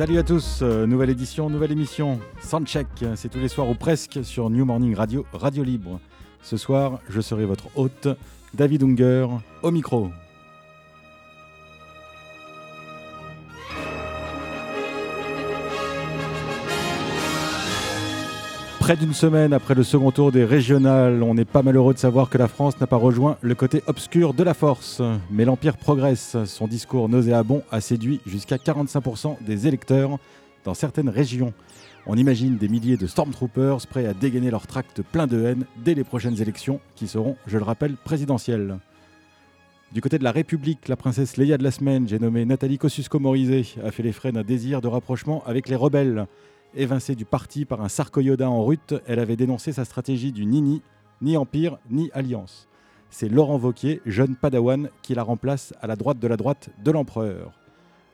Salut à tous, euh, nouvelle édition, nouvelle émission. Soundcheck, c'est tous les soirs ou presque sur New Morning Radio, Radio Libre. Ce soir, je serai votre hôte, David Unger, au micro. Près d'une semaine après le second tour des régionales, on n'est pas malheureux de savoir que la France n'a pas rejoint le côté obscur de la force. Mais l'Empire progresse. Son discours nauséabond a séduit jusqu'à 45% des électeurs dans certaines régions. On imagine des milliers de Stormtroopers prêts à dégainer leur tract plein de haine dès les prochaines élections, qui seront, je le rappelle, présidentielles. Du côté de la République, la princesse Leia de la semaine, j'ai nommé Nathalie Kosciusko-Morizet, a fait les frais d'un désir de rapprochement avec les rebelles. Évincée du parti par un sarcoyoda en rute, elle avait dénoncé sa stratégie du Nini, ni empire, ni alliance. C'est Laurent Vauquier, jeune padawan, qui la remplace à la droite de la droite de l'empereur.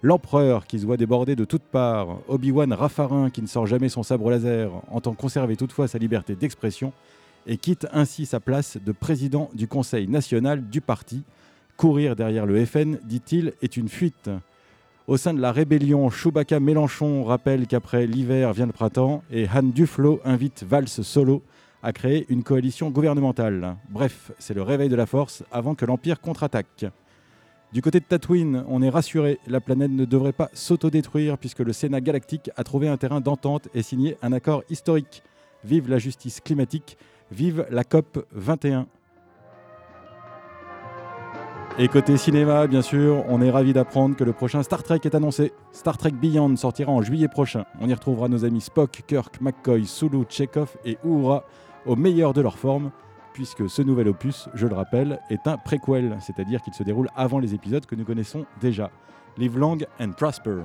L'empereur qui se voit débordé de toutes parts, Obi-Wan Raffarin qui ne sort jamais son sabre laser, entend conserver toutefois sa liberté d'expression et quitte ainsi sa place de président du Conseil national du parti. Courir derrière le FN, dit-il, est une fuite. Au sein de la rébellion, Chewbacca Mélenchon rappelle qu'après l'hiver vient le printemps et Han Duflo invite Valls Solo à créer une coalition gouvernementale. Bref, c'est le réveil de la force avant que l'Empire contre-attaque. Du côté de Tatooine, on est rassuré, la planète ne devrait pas s'autodétruire puisque le Sénat galactique a trouvé un terrain d'entente et signé un accord historique. Vive la justice climatique, vive la COP 21. Et côté cinéma, bien sûr, on est ravi d'apprendre que le prochain Star Trek est annoncé. Star Trek Beyond sortira en juillet prochain. On y retrouvera nos amis Spock, Kirk, McCoy, Sulu, Chekhov et Uhura au meilleur de leur forme, puisque ce nouvel opus, je le rappelle, est un préquel, c'est-à-dire qu'il se déroule avant les épisodes que nous connaissons déjà. Live long and prosper.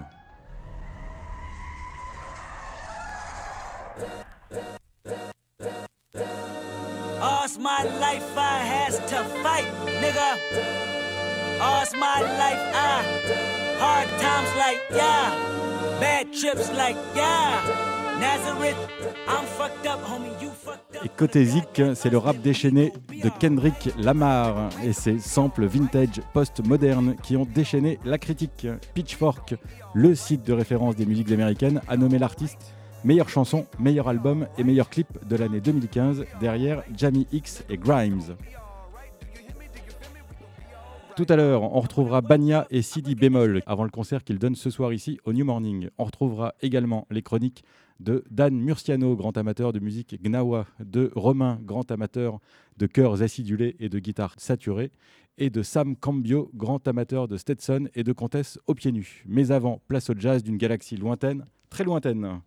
Et côté Zik, c'est le rap déchaîné de Kendrick Lamar. Et ses samples vintage post-modernes qui ont déchaîné la critique. Pitchfork, le site de référence des musiques américaines, a nommé l'artiste meilleure chanson, meilleur album et meilleur clip de l'année 2015 derrière Jamie X et Grimes. Tout à l'heure, on retrouvera Banya et Sidi Bémol avant le concert qu'ils donnent ce soir ici au New Morning. On retrouvera également les chroniques de Dan Murciano, grand amateur de musique gnawa, de Romain, grand amateur de chœurs acidulés et de guitares saturées, et de Sam Cambio, grand amateur de Stetson et de comtesse aux pieds nus. Mais avant, place au jazz d'une galaxie lointaine, très lointaine.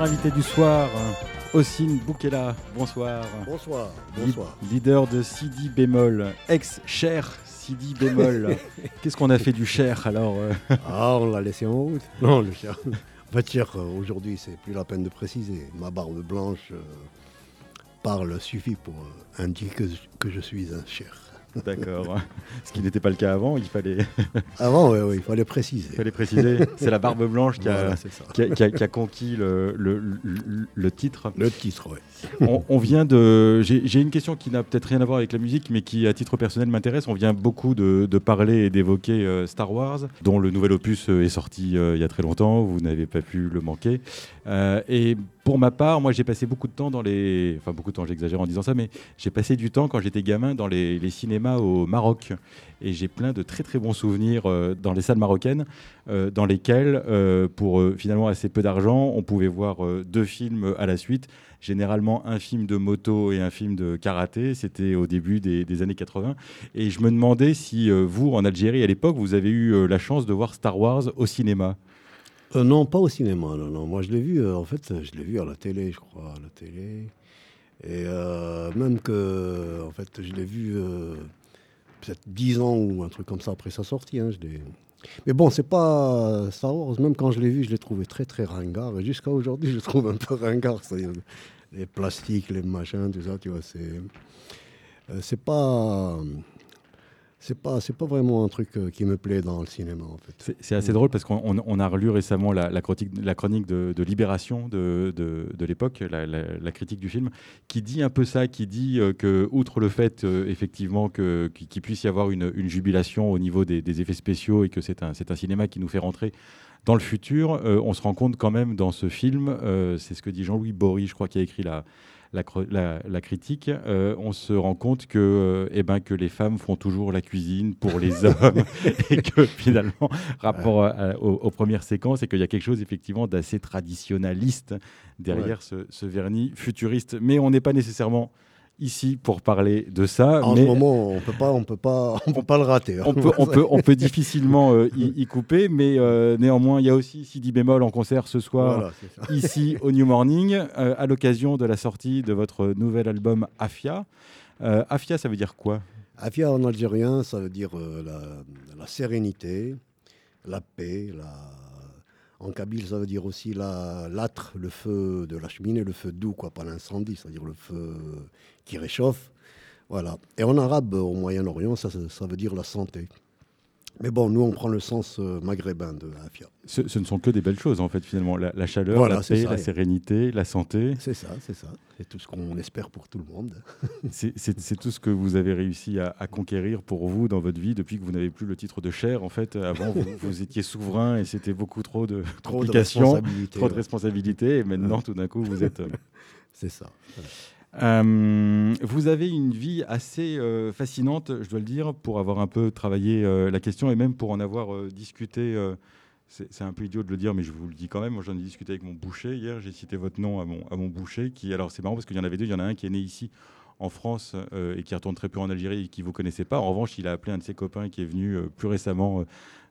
Première invitée du soir, Ossine Boukela. Bonsoir. Bonsoir, Li- bonsoir. leader de Sidi Bémol, ex-cher si di bémol. Qu'est-ce qu'on a fait du cher alors euh Ah, on l'a laissé en route. Non, le cher. En fait, cher, euh, aujourd'hui, c'est plus la peine de préciser. Ma barbe blanche euh, parle suffit pour indiquer que, que je suis un cher. D'accord. Ce qui n'était pas le cas avant, il fallait, Avant, oui, il fallait préciser. il fallait préciser. C'est la barbe blanche qui a, Voilà, qui a- qui a- qui a conquis le, le- le- le titre. Le titre, oui. On, vient de. J'ai une question qui n'a peut-être rien à voir avec la musique, mais qui, à titre personnel, m'intéresse. On vient beaucoup de, parler et d'évoquer euh, Star Wars, dont le nouvel opus euh, est sorti euh, il y a très longtemps. Vous n'avez pas pu le manquer. Et pour ma part, moi, j'ai passé beaucoup de temps dans les. Enfin, beaucoup de temps, j'exagère en disant ça, mais j'ai passé du temps quand j'étais gamin dans les, cinémas au Maroc. Et j'ai plein de très très bons souvenirs dans les salles marocaines, dans lesquelles, pour finalement assez peu d'argent, on pouvait voir deux films à la suite généralement un film de moto et un film de karaté. C'était au début des, années 80. Et je me demandais si euh, vous, en Algérie, à l'époque, vous avez eu euh, la chance de voir Star Wars au cinéma. Euh, non, pas au cinéma, non, non. Moi, je l'ai vu, en fait, je l'ai vu à la télé, je crois, à la télé. Et même que, en fait, je l'ai vu peut-être 10 ans ou un truc comme ça après sa sortie. hein, Mais bon, c'est pas Star Wars. Même quand je l'ai vu, je l'ai trouvé très, très ringard. Et jusqu'à aujourd'hui, je le trouve un peu ringard. C'est-à-dire les plastiques, les machins, tout ça, tu vois, c'est... euh, c'est pas... C'est pas, c'est pas vraiment un truc euh, qui me plaît dans le cinéma. C'est assez drôle parce qu'on on- on a relu récemment la, la chronique, la chronique de, Libération de, de- l'époque, la, critique du film, qui dit un peu ça, qui dit euh, que, outre le fait euh, effectivement que- qu'il puisse y avoir une, jubilation au niveau des, effets spéciaux et que c'est un, c'est un cinéma qui nous fait rentrer dans le futur, euh, on se rend compte quand même dans ce film, c'est ce que dit Jean-Louis Bory, je crois, qui a écrit la, la, la- la critique, euh, on se rend compte que, euh, eh ben, que les femmes font toujours la cuisine pour les hommes et que finalement, rapport à- aux, aux premières séquences, et qu'il y a quelque chose effectivement d'assez traditionnaliste derrière ce, ce vernis futuriste. Mais on n'est pas nécessairement ici pour parler de ça. En mais ce moment, on peut pas, on peut pas, on peut pas le rater. hein. on peut, on peut, on peut difficilement euh, y, y couper, mais euh, néanmoins, il y a aussi Sidi Bémol en concert ce soir Voilà, ici au New Morning, euh, à l'occasion de la sortie de votre nouvel album Afia. Afia, ça veut dire quoi? Afia en algérien, ça veut dire la, la sérénité, la paix. La... En kabyle, ça veut dire aussi la l'âtre, le feu de la cheminée, le feu doux, quoi, pas l'incendie, c'est-à-dire le feu qui réchauffe. Voilà. Et en arabe, au Moyen-Orient, ça, ça, veut dire la santé. Mais bon, nous, on prend le sens euh, maghrébin de Afia. ce, ce ne sont que des belles choses, en fait, finalement. La, la chaleur, Voilà, la paix, ça. la sérénité, la santé. C'est ça, c'est ça. C'est tout ce qu'on espère pour tout le monde. C'est tout ce que vous avez réussi à, à conquérir pour vous dans votre vie depuis que vous n'avez plus le titre de cher. En fait, avant, vous, vous étiez souverain et c'était beaucoup trop de Trop de complications, responsabilités. trop de ouais. responsabilités. Et maintenant, tout d'un coup, vous êtes... euh, C'est ça. Euh, vous avez une vie assez euh, fascinante, je dois le dire, pour avoir un peu travaillé euh, la question et même pour en avoir discuté. c'est un peu idiot de le dire, mais je vous le dis quand même. Moi, j'en ai discuté avec mon boucher hier. J'ai cité votre nom à mon, boucher. Alors, c'est marrant parce qu'il y en avait deux. Il y en a un qui est né ici en France et qui retourne très peu en Algérie et qui vous connaissait pas. En revanche, il a appelé un de ses copains qui est venu plus récemment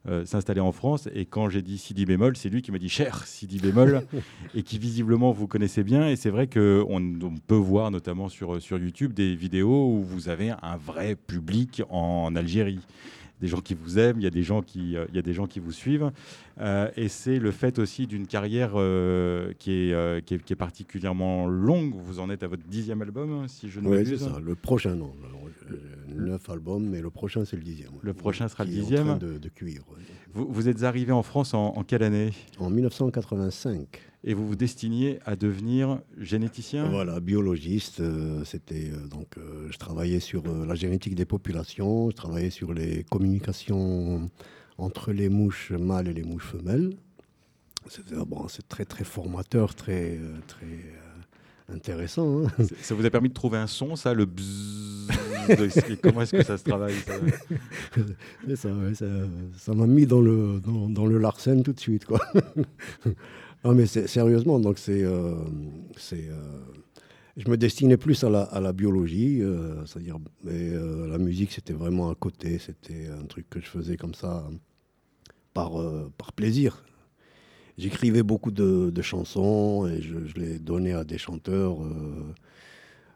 euh, s'installer en France. Et quand j'ai dit Sidi bémol, c'est lui qui m'a dit cher Sidi bémol et qui visiblement vous connaissez bien. Et c'est vrai qu'on on peut voir notamment sur, sur YouTube des vidéos où vous avez un vrai public en Algérie. Des gens qui vous aiment, il y a des gens qui, euh, il y a des gens qui vous suivent. Euh, et c'est le fait aussi d'une carrière euh, qui, est, qui, est, qui est particulièrement longue. Vous en êtes à votre dixième album, si je ne Oui, c'est m'abuse. ça. Le prochain, non. Neuf albums, mais le prochain, c'est le dixième. Le prochain sera le est en dixième. train de, de cuire. ouais. Vous, vous êtes arrivé en France en, en quelle année? En 1985. Et vous vous destiniez à devenir généticien? Voilà, biologiste. euh, C'était euh, donc, euh, je travaillais sur la génétique des populations. Je travaillais sur les communications entre les mouches mâles et les mouches femelles. C'était bon, c'est très très formateur, très très intéressant. hein. Ça vous a permis de trouver un son, ça, le bzzz? Comment est-ce que ça se travaille ça C'est ça, ça, m'a mis dans le, dans, le Larsen tout de suite. Quoi. non, mais sérieusement, donc c'est. euh, c'est, euh, je me destinais plus à la, à la biologie, euh, c'est-à-dire. La musique, c'était vraiment à côté, c'était un truc que je faisais comme ça, par, par plaisir. J'écrivais beaucoup de, de chansons et je les donnais à des chanteurs.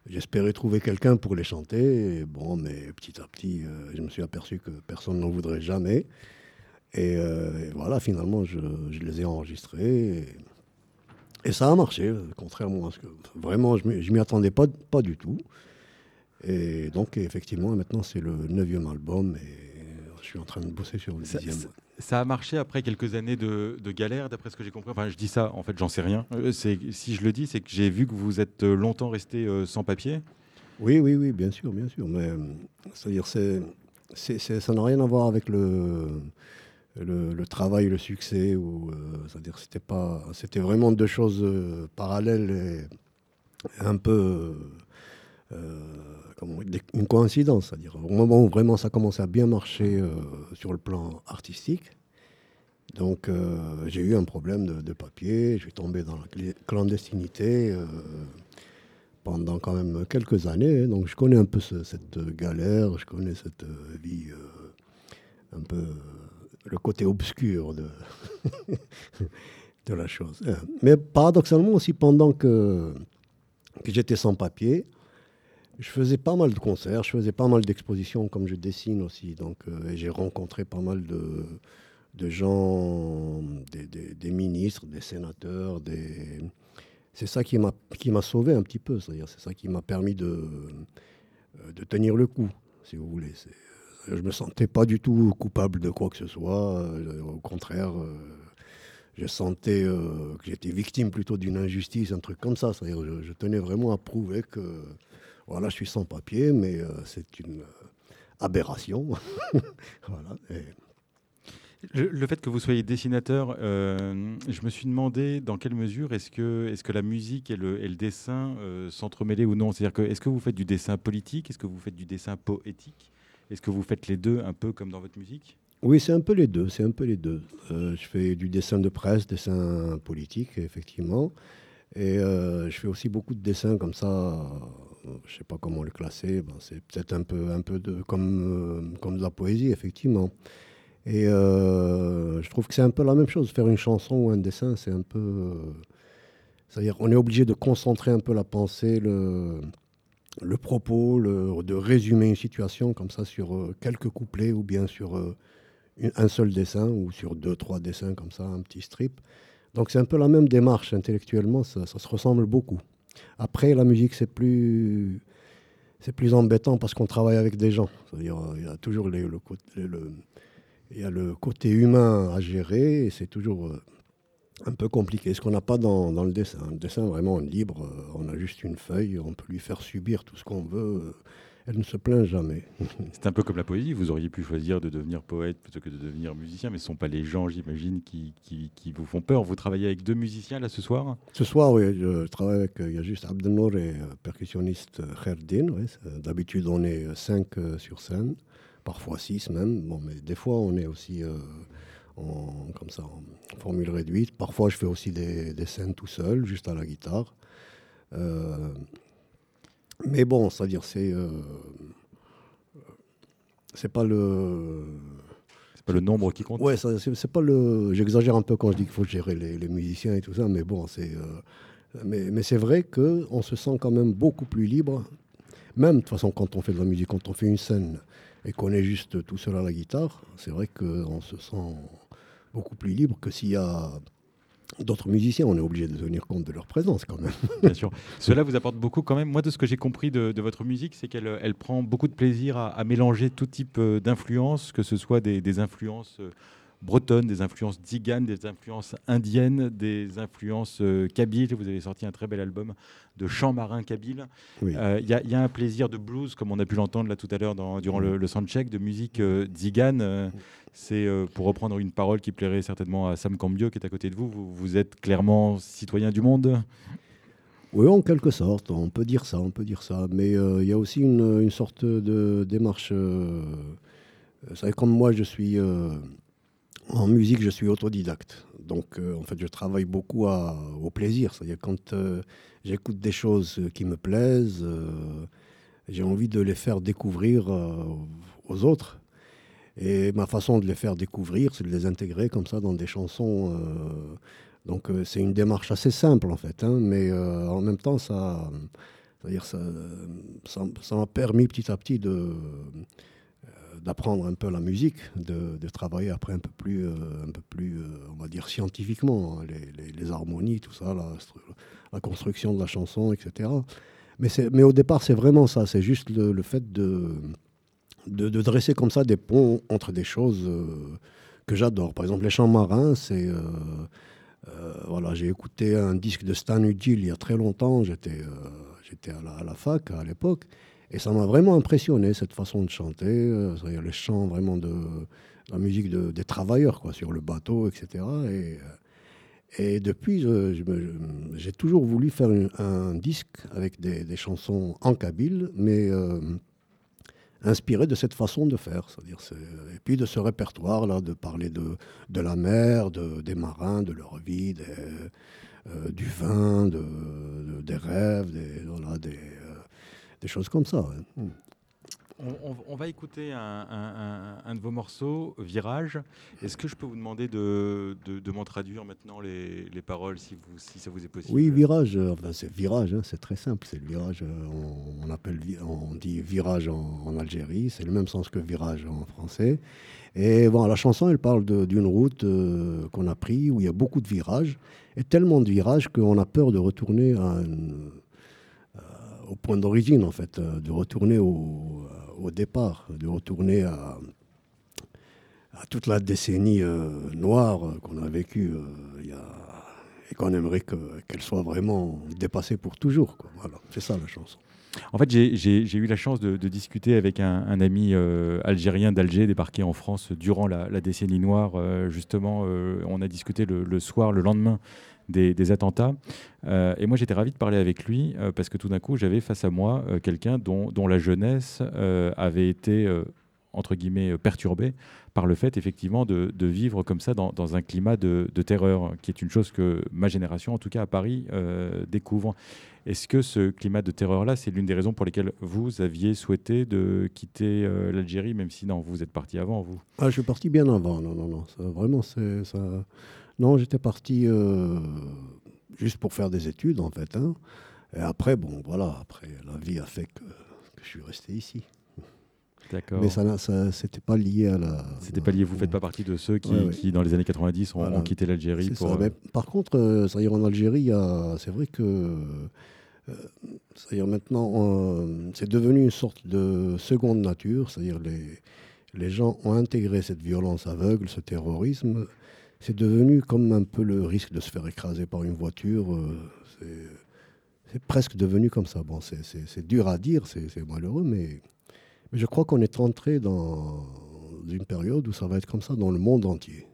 J'espérais trouver quelqu'un pour les chanter. Bon, mais petit à petit, euh, je me suis aperçu que personne n'en voudrait jamais. Et, euh, voilà, finalement, je, les ai enregistrés. Et, ça a marché, contrairement à ce que. Vraiment, je je m'y attendais pas, du tout. Et donc, effectivement, maintenant, c'est le neuvième album. Je suis en train de bosser sur le Ça, dixième. ça- ça a marché après quelques années de, de galère, d'après ce que j'ai compris? Enfin, je dis ça, en fait, j'en sais rien. Euh, si je le dis, c'est que j'ai vu que vous êtes euh, longtemps resté euh, sans papier. Oui, oui, oui, bien sûr, bien sûr. Mais c'est-à-dire, c'est, c'est, c'est- ça n'a rien à voir avec le, le, le travail, le succès. Ou, euh, c'est-à-dire, c'était pas, c'était vraiment deux choses parallèles et un peu, une coïncidence. C'est-à-dire, au moment où vraiment ça commençait à bien marcher euh, sur le plan artistique. Donc, euh, j'ai eu un problème de, de papier. Je suis tombé dans la clandestinité. euh, pendant quand même quelques années. Donc je connais un peu ce- cette euh, galère, je connais cette euh, vie, euh, un peu euh, le côté obscur de, la chose. Euh, Mais paradoxalement aussi, pendant que, que j'étais sans papier, je faisais pas mal de concerts, je faisais pas mal d'expositions comme je dessine aussi. Donc euh, j'ai rencontré pas mal de, gens, des, ministres, des sénateurs, des, c'est ça qui m'a qui m'a sauvé un petit peu. C'est-à-dire, c'est ça qui m'a permis de euh, de tenir le coup, si vous voulez. Euh, Je me sentais pas du tout coupable de quoi que ce soit. Au contraire, je sentais que j'étais victime plutôt d'une injustice, un truc comme ça. C'est-à-dire, je tenais vraiment à prouver que voilà, je suis sans papier, mais euh, c'est une euh, aberration. voilà. Et Le, le fait que vous soyez dessinateur, euh, je me suis demandé dans quelle mesure est-ce que, est que la musique et le, et le dessin euh, s'entremêlaient ou non. C'est-à-dire que est-ce que vous faites du dessin politique? Est-ce que vous faites du dessin poétique? Est-ce que vous faites les deux un peu comme dans votre musique? Oui, c'est un peu les deux. C'est un peu les deux. Euh, je fais du dessin de presse, dessin politique, effectivement. Et je fais aussi beaucoup de dessins comme ça. Je sais pas comment le classer. Ben, c'est peut-être un peu, un peu de, comme, euh, comme de la poésie, effectivement. Et euh, je trouve que c'est un peu la même chose. Faire une chanson ou un dessin, c'est un peu. euh, C'est-à-dire, on est obligé de concentrer un peu la pensée, le, le propos, le- de résumer une situation comme ça sur quelques couplets ou bien sur un seul dessin ou sur deux, trois dessins comme ça, un petit strip. Donc c'est un peu la même démarche intellectuellement, ça, ça se ressemble beaucoup. Après, la musique, c'est plus, c'est plus embêtant parce qu'on travaille avec des gens. C'est-à-dire, euh, il y a toujours le, le- il y a le côté humain à gérer et c'est toujours euh, un peu compliqué. Ce qu'on n'a pas dans, dans le dessin. Le dessin, vraiment, libre, euh, on a juste une feuille, on peut lui faire subir tout ce qu'on veut. Elle ne se plaint jamais. C'est un peu comme la poésie. Vous auriez pu choisir de devenir poète plutôt que de devenir musicien, mais ce ne sont pas les gens, j'imagine, qui, qui, qui vous font peur. Vous travaillez avec deux musiciens là ce soir? Ce soir, oui, je travaille avec, euh, il y a juste Abdelnour et euh, percussionniste euh, Kherdin. oui, D'habitude, on est cinq euh, sur scène, parfois six même. Bon, mais des fois, on est aussi euh, en, comme ça, en formule réduite. Parfois, je fais aussi des, des scènes tout seul, juste à la guitare. Mais bon, c'est-à-dire, c'est. euh, c'est pas le. C'est pas le nombre qui compte. Ouais, c'est pas le. J'exagère un peu quand je dis qu'il faut gérer les, les musiciens et tout ça, mais bon, c'est. euh, mais mais c'est vrai que on se sent quand même beaucoup plus libre. Même de toute façon, quand on fait de la musique, quand on fait une scène et qu'on est juste tout seul à la guitare, c'est vrai qu'on se sent beaucoup plus libre que s'il y a d'autres musiciens. On est obligé de tenir compte de leur présence quand même. Bien sûr. Cela vous apporte beaucoup quand même. Moi, de ce que j'ai compris de, votre musique, c'est qu'elle elle prend beaucoup de plaisir à, mélanger tout type euh, d'influences, que ce soit des, des influences euh, bretonnes, des influences tziganes, des influences indiennes, des influences euh, kabyles. Vous avez sorti un très bel album de chants marins kabyles. Oui. Euh, Il y, a- il y a un plaisir de blues, comme on a pu l'entendre là tout à l'heure durant le, le soundcheck, de musique tzigane. Euh, c'est pour reprendre une parole qui plairait certainement à Sam Cambio qui est à côté de vous. Vous, vous êtes clairement citoyen du monde. Oui, en quelque sorte, on peut dire ça, on peut dire ça. Mais euh, il y a aussi une, une sorte de démarche. euh, vous savez, comme moi, je suis euh, en musique, je suis autodidacte. Donc, euh, en fait, je travaille beaucoup au plaisir. C'est-à-dire quand euh, j'écoute des choses qui me plaisent, euh, j'ai envie de les faire découvrir aux autres. Et ma façon de les faire découvrir, c'est de les intégrer comme ça dans des chansons. donc c'est une démarche assez simple en fait, hein, mais en même temps ça, ça, ça, m'a permis petit à petit de d'apprendre un peu la musique, de, travailler après un peu plus, euh, un peu plus euh, on va dire scientifiquement, hein, les, harmonies, tout ça, la, stru- la construction de la chanson, etc. Mais, mais au départ, c'est vraiment ça, c'est juste le, fait de, de, dresser comme ça des ponts entre des choses euh, que j'adore. Par exemple, les chants marins, c'est... voilà, j'ai écouté un disque de Stan Udil il y a très longtemps, j'étais j'étais à la fac à l'époque, et ça m'a vraiment impressionné, cette façon de chanter, euh, les chants vraiment de la musique de- des travailleurs, quoi, sur le bateau, etc. Et, euh, et depuis, j'ai toujours voulu faire un disque avec des, chansons en kabyle, mais euh, inspiré de cette façon de faire. C'est- et puis de ce répertoire-là, de parler de, de la mer, de, des marins, de leur vie, euh, du vin, de, de- des rêves, des, des choses comme ça. ouais. On, on- on va écouter un, un- un- un de vos morceaux, Virage. Est-ce que je peux vous demander de, de- de m'en traduire maintenant les, les paroles, si, vous, si ça vous est possible? Oui, virage, euh, enfin, c'est virage, hein, c'est très simple, c'est le virage. euh, on, on appelle, on dit virage en, en Algérie, c'est le même sens que virage en français. Et bon, la chanson, elle parle d'une route euh, qu'on a pris où il y a beaucoup de virages, et tellement de virages qu'on a peur de retourner à une- au point d'origine, en fait, euh, de retourner au, au départ, de retourner à, toute la décennie euh, noire euh, qu'on a vécue euh, et qu'on aimerait que- qu'elle soit vraiment dépassée pour toujours. quoi. Voilà, c'est ça la chanson. En fait, j'ai- eu la chance de, discuter avec un, ami euh, algérien d'Alger, débarqué en France durant la, décennie noire. Euh, justement, euh, on a discuté le soir, le lendemain des, attentats. Euh, et moi, j'étais ravi de parler avec lui euh, parce que tout d'un coup, j'avais face à moi euh, quelqu'un dont, la jeunesse avait été, entre guillemets, perturbée par le fait, effectivement, de, vivre comme ça dans, un climat de, terreur, qui est une chose que ma génération, en tout cas à Paris, découvre. Est-ce que ce climat de terreur-là, c'est l'une des raisons pour lesquelles vous aviez souhaité de quitter l'Algérie, même si non, vous êtes parti avant, vous? Ah, je suis parti bien avant. Non, non, non. Vraiment, c'est ça. Non, j'étais parti euh, juste pour faire des études, en fait. hein. Et après, bon, voilà. Après, la vie a fait que, que je suis resté ici. D'accord. Mais ça, ça, c'était pas lié à la. C'était pas lié, vous faites pas partie de ceux qui, Ouais, ouais. qui, dans les années 90, ont, Voilà. ont quitté l'Algérie pour. ça. euh, par contre, euh, c'est-à-dire en Algérie, il y a- c'est vrai que c'est-à-dire maintenant, euh, c'est devenu une sorte de seconde nature. C'est-à-dire les les gens ont intégré cette violence aveugle, ce terrorisme. C'est devenu comme un peu le risque de se faire écraser par une voiture. euh, c'est- presque devenu comme ça. Bon, c'est- dur à dire, c'est malheureux, mais, mais je crois qu'on est entré dans une période où ça va être comme ça dans le monde entier.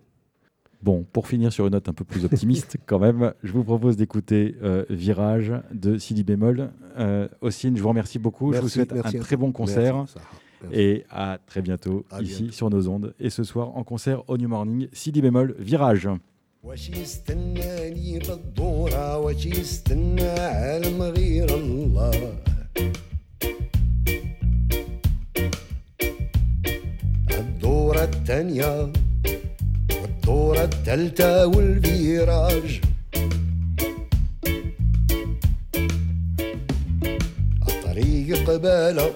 Bon, pour finir sur une note un peu plus optimiste, quand même, je vous propose d'écouter euh, Virage de Sidi Bémol. Euh, Ossine, je vous remercie beaucoup. je vous souhaite un très bon concert. Merci. Merci. Et à très bientôt À ici bientôt. sur nos ondes. Et ce soir en concert au New Morning, Sidi Bémol, Virage. واش يستناني بالدورة واش يستنى عالم غير الله الدورة الثانية والدورة الثالثة والفيراج الطريق قبالة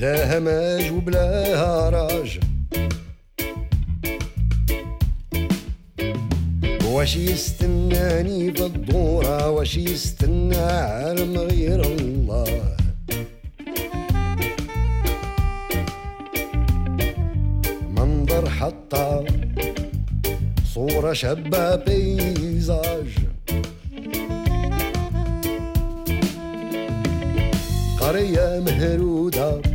بلا هماج وبلا هراج. واش يستناني في الدورة واش يستنى عالم غير الله. منظر حتى صورة شابة بيزاج. قرية مهرودة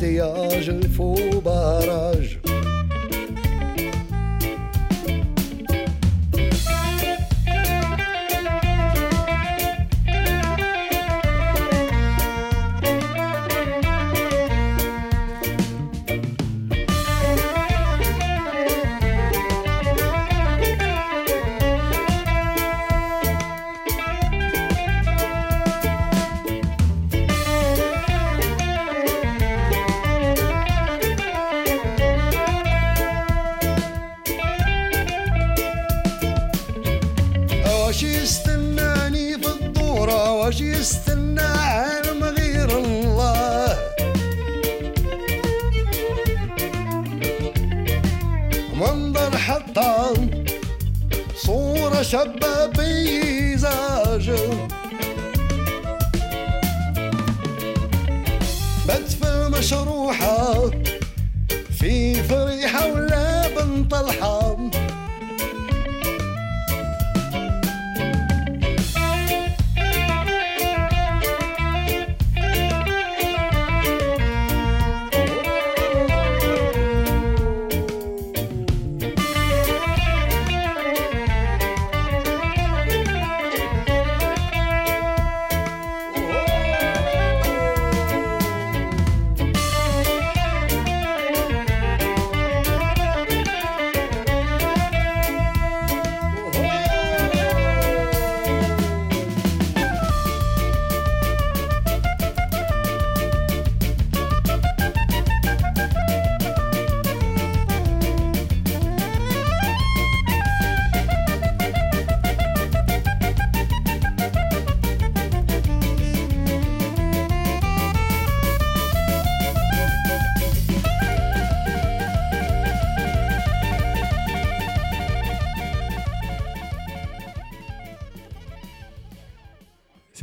embouteillage, le faux barrage.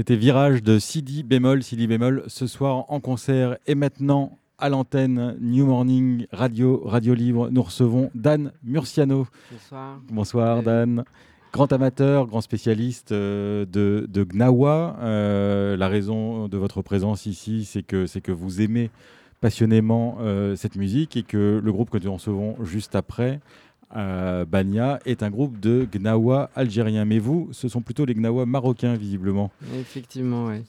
C'était Virage de Sidi bémol, Sidi bémol, ce soir en concert et maintenant à l'antenne New Morning Radio, Radio Libre. Nous recevons Dan Murciano. Bonsoir. Bonsoir Dan. Grand amateur, grand spécialiste euh, de, de Gnawa. Euh, la raison de votre présence ici, c'est que, c'est que vous aimez passionnément euh, cette musique et que le groupe que nous recevons juste après, euh, Bania, est un groupe de Gnawa algériens. Mais vous, ce sont plutôt les Gnawa marocains, visiblement. Effectivement, oui.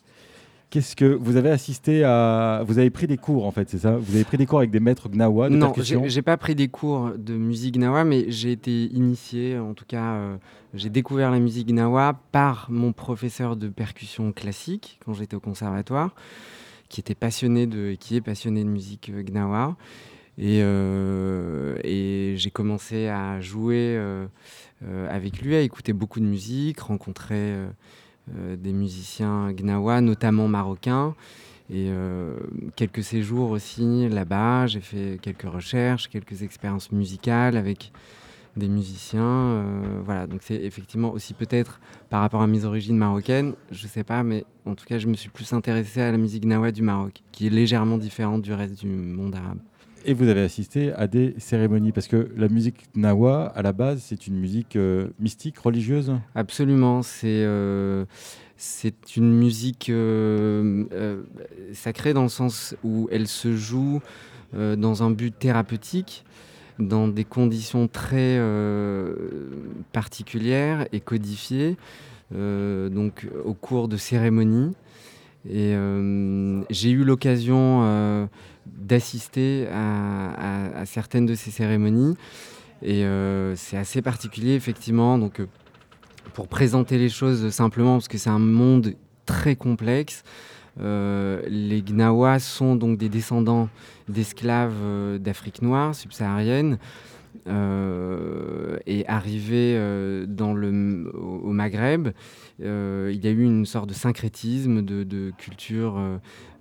Qu'est-ce que vous avez assisté à Vous avez pris des cours en fait, c'est ça? Vous avez pris des cours avec des maîtres Gnawa de Non, j'ai pas pris des cours de musique gnawa, mais j'ai été initié, en tout cas, euh, j'ai découvert la musique gnawa par mon professeur de percussion classique quand j'étais au conservatoire, qui était passionné de, qui est passionné de musique euh, gnawa. Et, euh, et j'ai commencé à jouer euh, euh, avec lui, à écouter beaucoup de musique, rencontrer des musiciens gnawa, notamment marocains. Et quelques séjours aussi là-bas, j'ai fait quelques recherches, quelques expériences musicales avec des musiciens. voilà, donc c'est effectivement aussi peut-être par rapport à mes origines marocaines, je sais pas, mais en tout cas, je me suis plus intéressé à la musique gnawa du Maroc, qui est légèrement différente du reste du monde arabe. Et vous avez assisté à des cérémonies parce que la musique Gnawa, à la base, c'est une musique euh, mystique, religieuse. Absolument, c'est euh, c'est une musique euh, sacrée dans le sens où elle se joue dans un but thérapeutique, dans des conditions très particulières et codifiées, donc au cours de cérémonies. Et j'ai eu l'occasion d'assister à, certaines de ces cérémonies. Et euh, c'est assez particulier, effectivement. Donc, euh, pour présenter les choses simplement, parce que c'est un monde très complexe, euh, les Gnawa sont donc des descendants d'esclaves d'Afrique noire, subsaharienne, et arrivés euh, dans le, au, Maghreb, euh, il y a eu une sorte de syncrétisme de, de culture euh,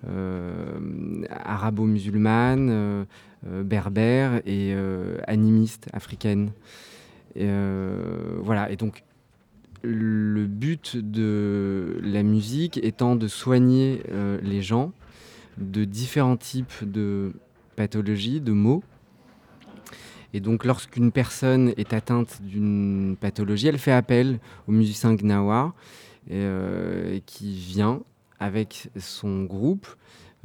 euh, arabo-musulmane, euh, euh, berbère et euh, animiste africaine. Euh, voilà, et donc le but de la musique étant de soigner euh, les gens de différents types de pathologies, de maux. Et donc lorsqu'une personne est atteinte d'une pathologie, elle fait appel au musicien Gnawa et, euh, qui vient avec son groupe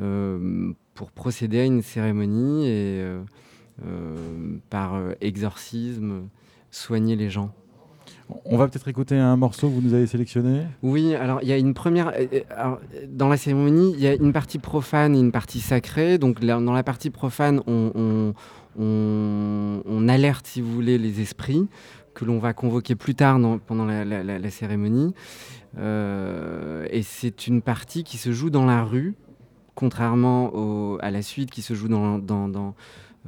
euh, pour procéder à une cérémonie et euh, par exorcisme soigner les gens. On va peut-être écouter un morceau que vous nous avez sélectionné. Oui, alors il y a une première. alors, dans la cérémonie, il y a une partie profane et une partie sacrée. Donc dans la partie profane, on, on- on- alerte, si vous voulez, les esprits que l'on va convoquer plus tard pendant la, cérémonie. Euh, et c'est une partie qui se joue dans la rue, contrairement à la suite qui se joue dans,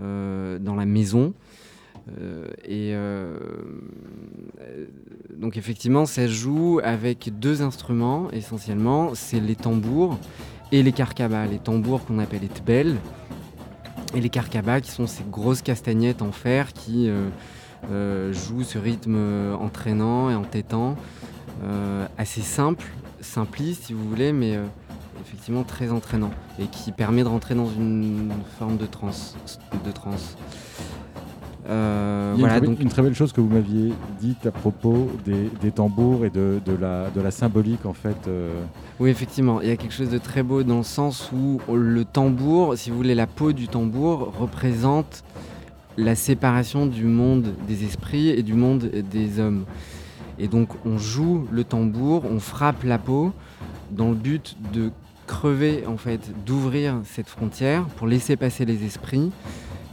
euh, la maison. Euh, et donc effectivement, ça joue avec deux instruments essentiellement, c'est les tambours et les carcabas. Les tambours qu'on appelle les tbels et les carcabas qui sont ces grosses castagnettes en fer qui jouent ce rythme entraînant et entêtant, assez simple, simpliste si vous voulez, mais effectivement très entraînant et qui permet de rentrer dans une forme de transe. De transe. Euh, voilà, une, donc... une très belle chose que vous m'aviez dite à propos des, tambours et de, la, de, la, symbolique en fait. Euh. Oui, effectivement, il y a quelque chose de très beau dans le sens où le tambour, si vous voulez, la peau du tambour représente la séparation du monde des esprits et du monde des hommes. Et donc on joue le tambour, on frappe la peau dans le but de crever en fait, d'ouvrir cette frontière pour laisser passer les esprits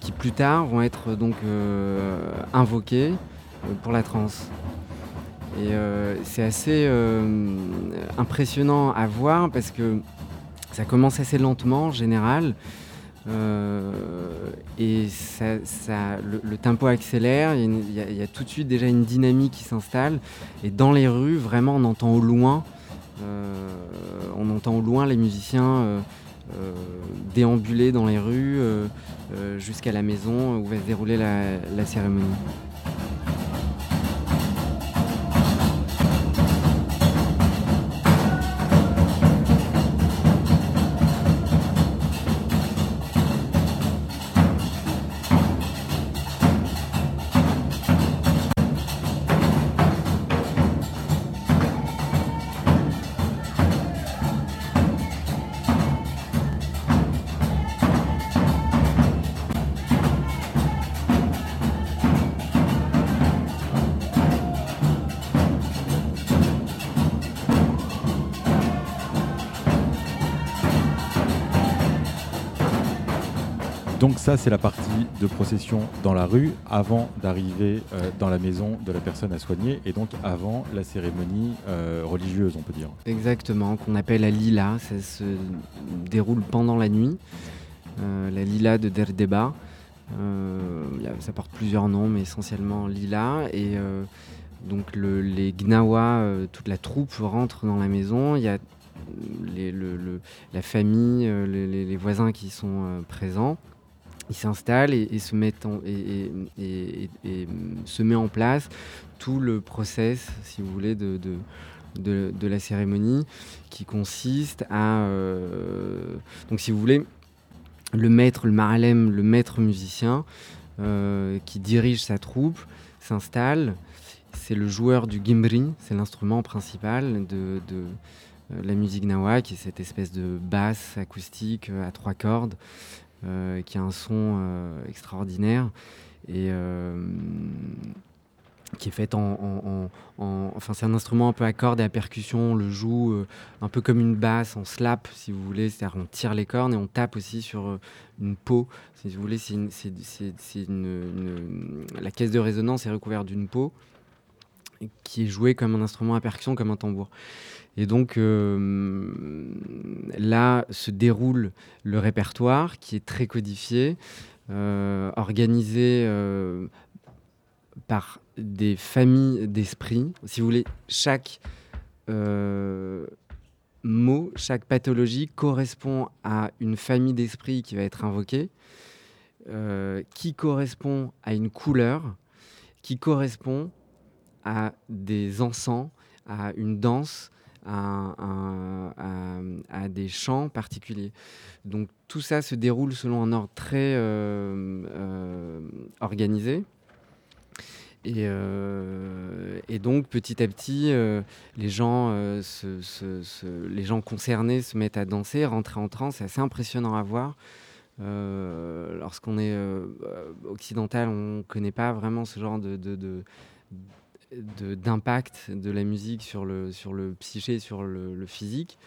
qui plus tard vont être donc euh, invoqués euh, pour la transe. Et euh, c'est assez impressionnant à voir parce que ça commence assez lentement en général. et ça, le, tempo accélère, il y, a, tout de suite déjà une dynamique qui s'installe. Et dans les rues, vraiment, on entend au loin, on entend au loin les musiciens euh, déambuler dans les rues euh, euh, jusqu'à la maison où va se dérouler la cérémonie. C'est la partie de procession dans la rue avant d'arriver euh, dans la maison de la personne à soigner et donc avant la cérémonie euh, religieuse, on peut dire. Exactement, qu'on appelle la lila. Ça se déroule pendant la nuit. Euh, la lila de Derdeba. ça porte plusieurs noms, mais essentiellement lila. Et donc les Gnawa, toute la troupe rentre dans la maison. Il y a la famille, les, voisins qui sont présents il s'installe et, se met en, et, se met en place tout le process, si vous voulez, de, la cérémonie qui consiste à... Euh, donc si vous voulez, le maître, le maralem, le maître musicien euh, qui dirige sa troupe s'installe. C'est le joueur du gimbri, c'est l'instrument principal de, euh, la musique nawa, qui est cette espèce de basse acoustique à trois cordes qui a un son euh, extraordinaire et euh, qui est fait en, enfin c'est un instrument un peu à cordes et à percussion, on le joue un peu comme une basse en slap si vous voulez, c'est-à-dire on tire les cornes et on tape aussi sur une peau, si vous voulez, c'est la caisse de résonance est recouverte d'une peau qui est jouée comme un instrument à percussion, comme un tambour. Et donc euh, là se déroule le répertoire qui est très codifié, euh, organisé euh, par des familles d'esprit. Si vous voulez, chaque mot, chaque pathologie correspond à une famille d'esprit qui va être invoquée, qui correspond à une couleur, qui correspond à des encens, à une danse, à, des chants particuliers. Donc tout ça se déroule selon un ordre très euh, euh, organisé. Et, euh, et, donc petit à petit, les, gens, concernés se mettent à danser, rentrer en transe. C'est assez impressionnant à voir. Lorsqu'on est occidental, on ne connaît pas vraiment ce genre de d'impact de, la musique sur le, sur le psyché, sur le, physique.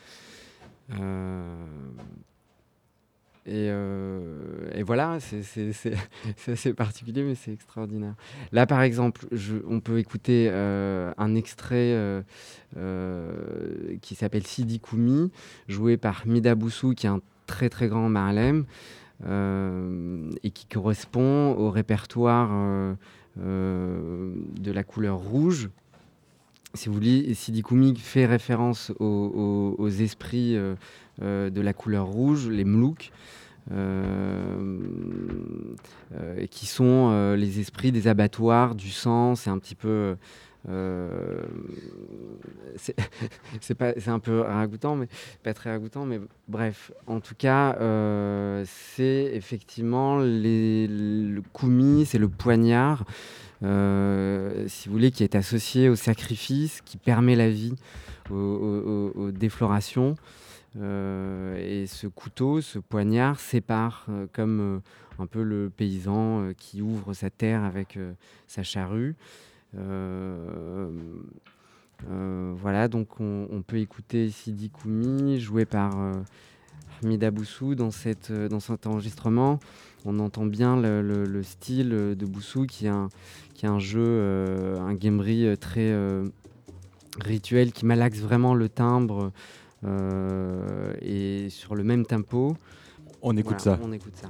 Euh, et, euh, et, voilà, c'est assez particulier, mais c'est extraordinaire. Là, par exemple, on peut écouter euh, un extrait qui s'appelle Sidi Koumi, joué par Mida Boussou, qui est un très très grand Marlem. euh, et qui correspond au répertoire euh, euh, de la couleur rouge. Si vous voulez, Sidi Koumi fait référence aux, esprits euh, euh, de la couleur rouge, les mlouks, euh, euh, qui sont euh, les esprits des abattoirs, du sang. C'est un petit peu. Euh, c'est un peu ragoûtant, mais pas très ragoûtant, mais bref. En tout cas, euh, c'est effectivement le koumi, c'est le poignard, euh, si vous voulez, qui est associé au sacrifice, qui permet la vie aux, déflorations. Et ce couteau, ce poignard sépare, comme un peu le paysan qui ouvre sa terre avec sa charrue. Euh, euh, voilà, donc on, on peut écouter Sidi Koumi, joué par euh, Hamida Boussou dans, cette, dans cet enregistrement. On entend bien le, le- le style de Boussou qui est un, qui est un jeu, un gamery très rituel qui malaxe vraiment le timbre euh, et sur le même tempo. On écoute Voilà, ça. On écoute ça.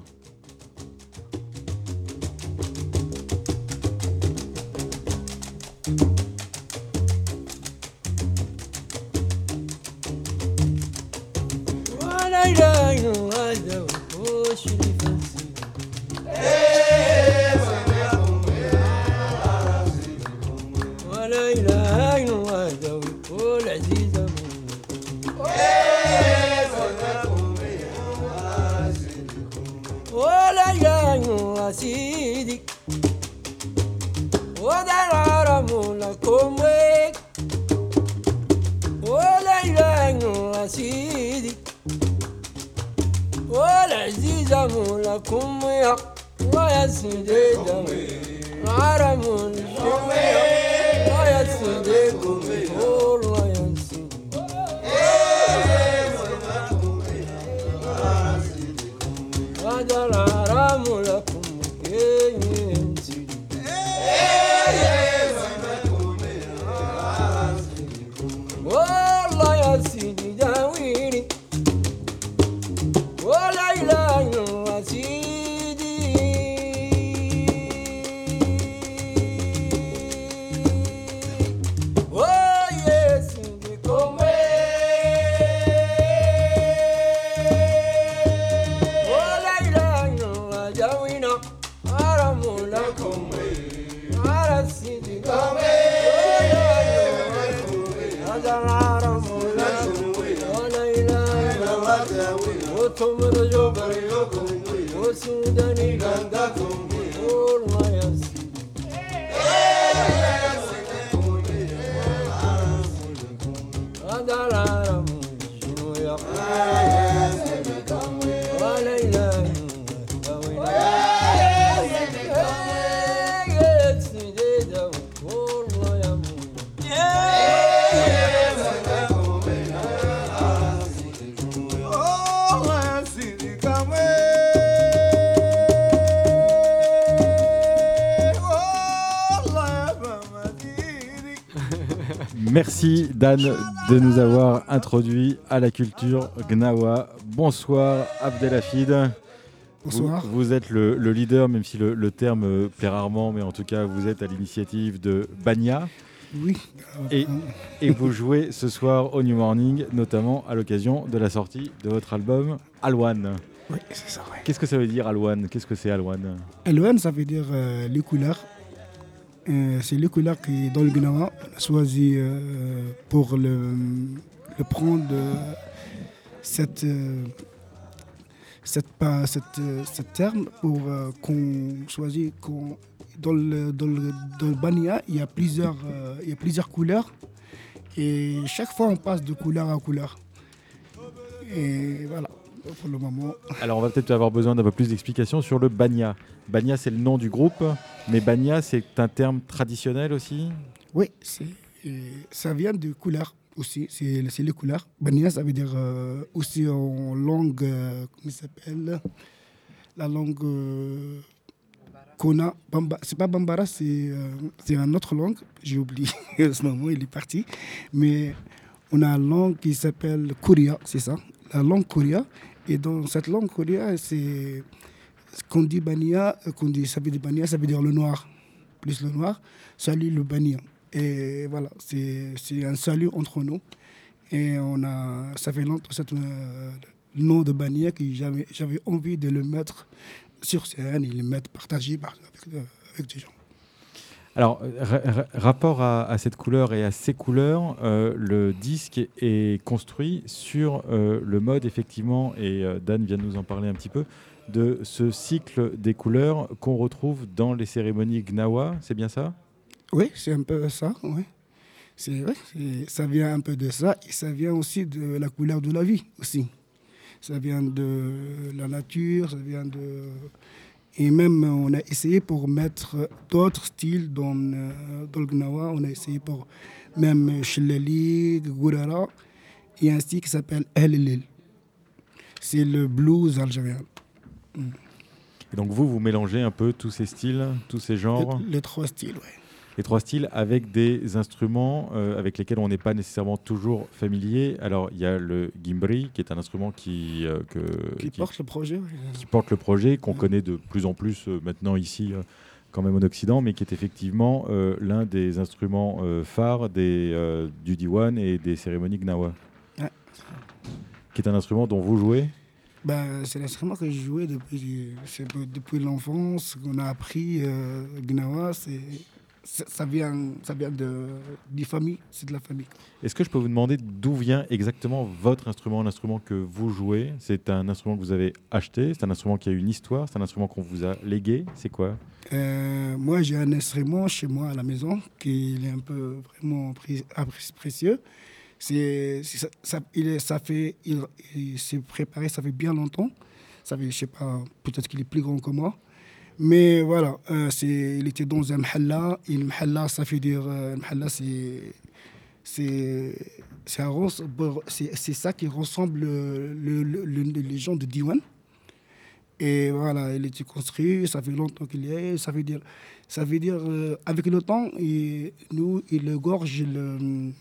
Merci Dan de nous avoir introduit à la culture Gnawa. Bonsoir Abdelhafid. Bonsoir. Vous, vous êtes le, le leader, même si le, le terme plaît rarement, mais en tout cas vous êtes à l'initiative de Banya. Oui. Et, et vous jouez ce soir au New Morning, notamment à l'occasion de la sortie de votre album Alwan. Oui, c'est ça, ouais. Qu'est-ce que ça veut dire Alwan? Qu'est-ce que c'est Alwan? Alwan, ça veut dire euh, les couleurs. Euh, c'est les couleurs qui, dans le Gnawa, choisi euh, pour le, le prendre euh, cette, cette, pas, cette, cette terme pour qu'on choisit qu'on dans le, dans le, dans le Bania, il y a plusieurs, euh, il y a plusieurs couleurs et chaque fois on passe de couleur à couleur. Et voilà, pour le moment. Alors on va peut-être avoir besoin d'un peu plus d'explications sur le Banya. Banya c'est le nom du groupe, mais Banya c'est un terme traditionnel aussi? Oui, euh, ça vient de couleurs aussi, c'est, les couleurs. Bania, ça veut dire euh, aussi en langue, euh, comment ça s'appelle? La langue euh, Kona, Bamba, c'est pas Bambara, c'est, c'est une autre langue, j'ai oublié en ce moment, il est parti. Mais on a une langue qui s'appelle Korea, c'est ça, la langue Korea. Et dans cette langue Kolia, c'est. Quand on dit Bania, euh, qu'on dit ça veut dire Bania, ça veut dire le noir. Plus le noir, salut le Bania. Et voilà, c'est c'est un salut entre nous. Et on a, ça fait longtemps, cette, euh, nom de Bania, que j'avais envie de le mettre sur scène et le mettre partagé euh, avec des gens. Alors, ra- ra- rapport à, cette couleur et à ces couleurs, euh, le disque est, construit sur euh, le mode, effectivement, et euh, Dan vient de nous en parler un petit peu, de ce cycle des couleurs qu'on retrouve dans les cérémonies Gnawa, c'est bien ça? Oui, c'est un peu ça, oui. C'est- ça vient un peu de ça et ça vient aussi de la couleur de la vie aussi. Ça vient de la nature, ça vient de... Et même, on a essayé pour mettre d'autres styles dans, euh, dans le Gnawa. On a essayé pour même Shillali, Gourara, et un style qui s'appelle El. C'est le blues algérien. Et donc vous, vous mélangez un peu tous ces styles, tous ces genres, Les, les trois styles, oui. Les trois styles, avec des instruments euh, avec lesquels on n'est pas nécessairement toujours familier. Alors, il y a le gimbri, qui est un instrument qui, euh, que- Qui qui- porte le projet, oui. qui porte le projet, qu'on Ouais. connaît de plus en plus euh, maintenant ici, quand même en Occident, mais qui est effectivement l'un des instruments phares des, du Diwan et des cérémonies Gnawa. Ouais. Qui est un instrument dont vous jouez? Ben, c'est l'instrument que j'ai joué depuis, l'enfance, qu'on a appris. Gnawa, c'est- ça vient, ça vient de, des familles, c'est de la famille. Est-ce que je peux vous demander d'où vient exactement votre instrument, l'instrument que vous jouez? C'est un instrument que vous avez acheté, c'est un instrument qui a une histoire, c'est un instrument qu'on vous a légué, c'est quoi? Euh, moi, j'ai un instrument chez moi à la maison qui est un peu vraiment appr- précieux. C'est, c'est- ça, ça- il est- ça fait, il, il s'est préparé, ça fait bien longtemps. Ça fait, je sais pas, peut-être qu'il est plus grand que moi. Mais voilà, euh, il était dans un mahalla. Et le ça veut dire, euh, mahalla, c'est, c'est, ça qui ressemble le, le- le- le- les gens de Diwan. Et voilà, il était construit, ça fait longtemps qu'il est. Ça veut dire, ça veut dire euh, avec le temps, et nous, il gorge le.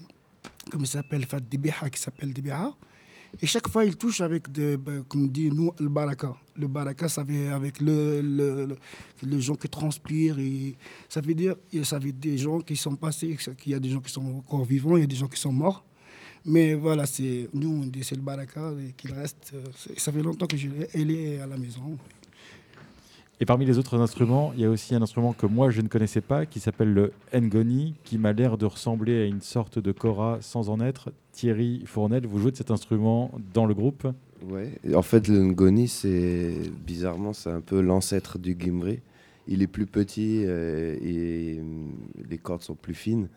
Comment ça s'appelle Dibiha, qui s'appelle Dibiha. Et chaque fois, il touche avec, de, ben, comme dit nous, le baraka. Le baraka, ça veut avec le, le, le- les gens qui transpirent. Et ça veut dire, ça veut dire des gens qui sont passés, qu'il y a des gens qui sont encore vivants, il y a des gens qui sont morts. Mais voilà, nous, on dit c'est le baraka qu'il reste. euh, Ça fait longtemps que je l'ai, elle est à la maison. Et parmi les autres instruments, il y a aussi un instrument que moi je ne connaissais pas qui s'appelle le ngoni, qui m'a l'air de ressembler à une sorte de kora sans en être. Thierry Fournel, vous jouez de cet instrument dans le groupe? Ouais, en fait, le ngoni, c'est bizarrement, c'est un peu l'ancêtre du gimbri. Il est plus petit euh, et hum, les cordes sont plus fines,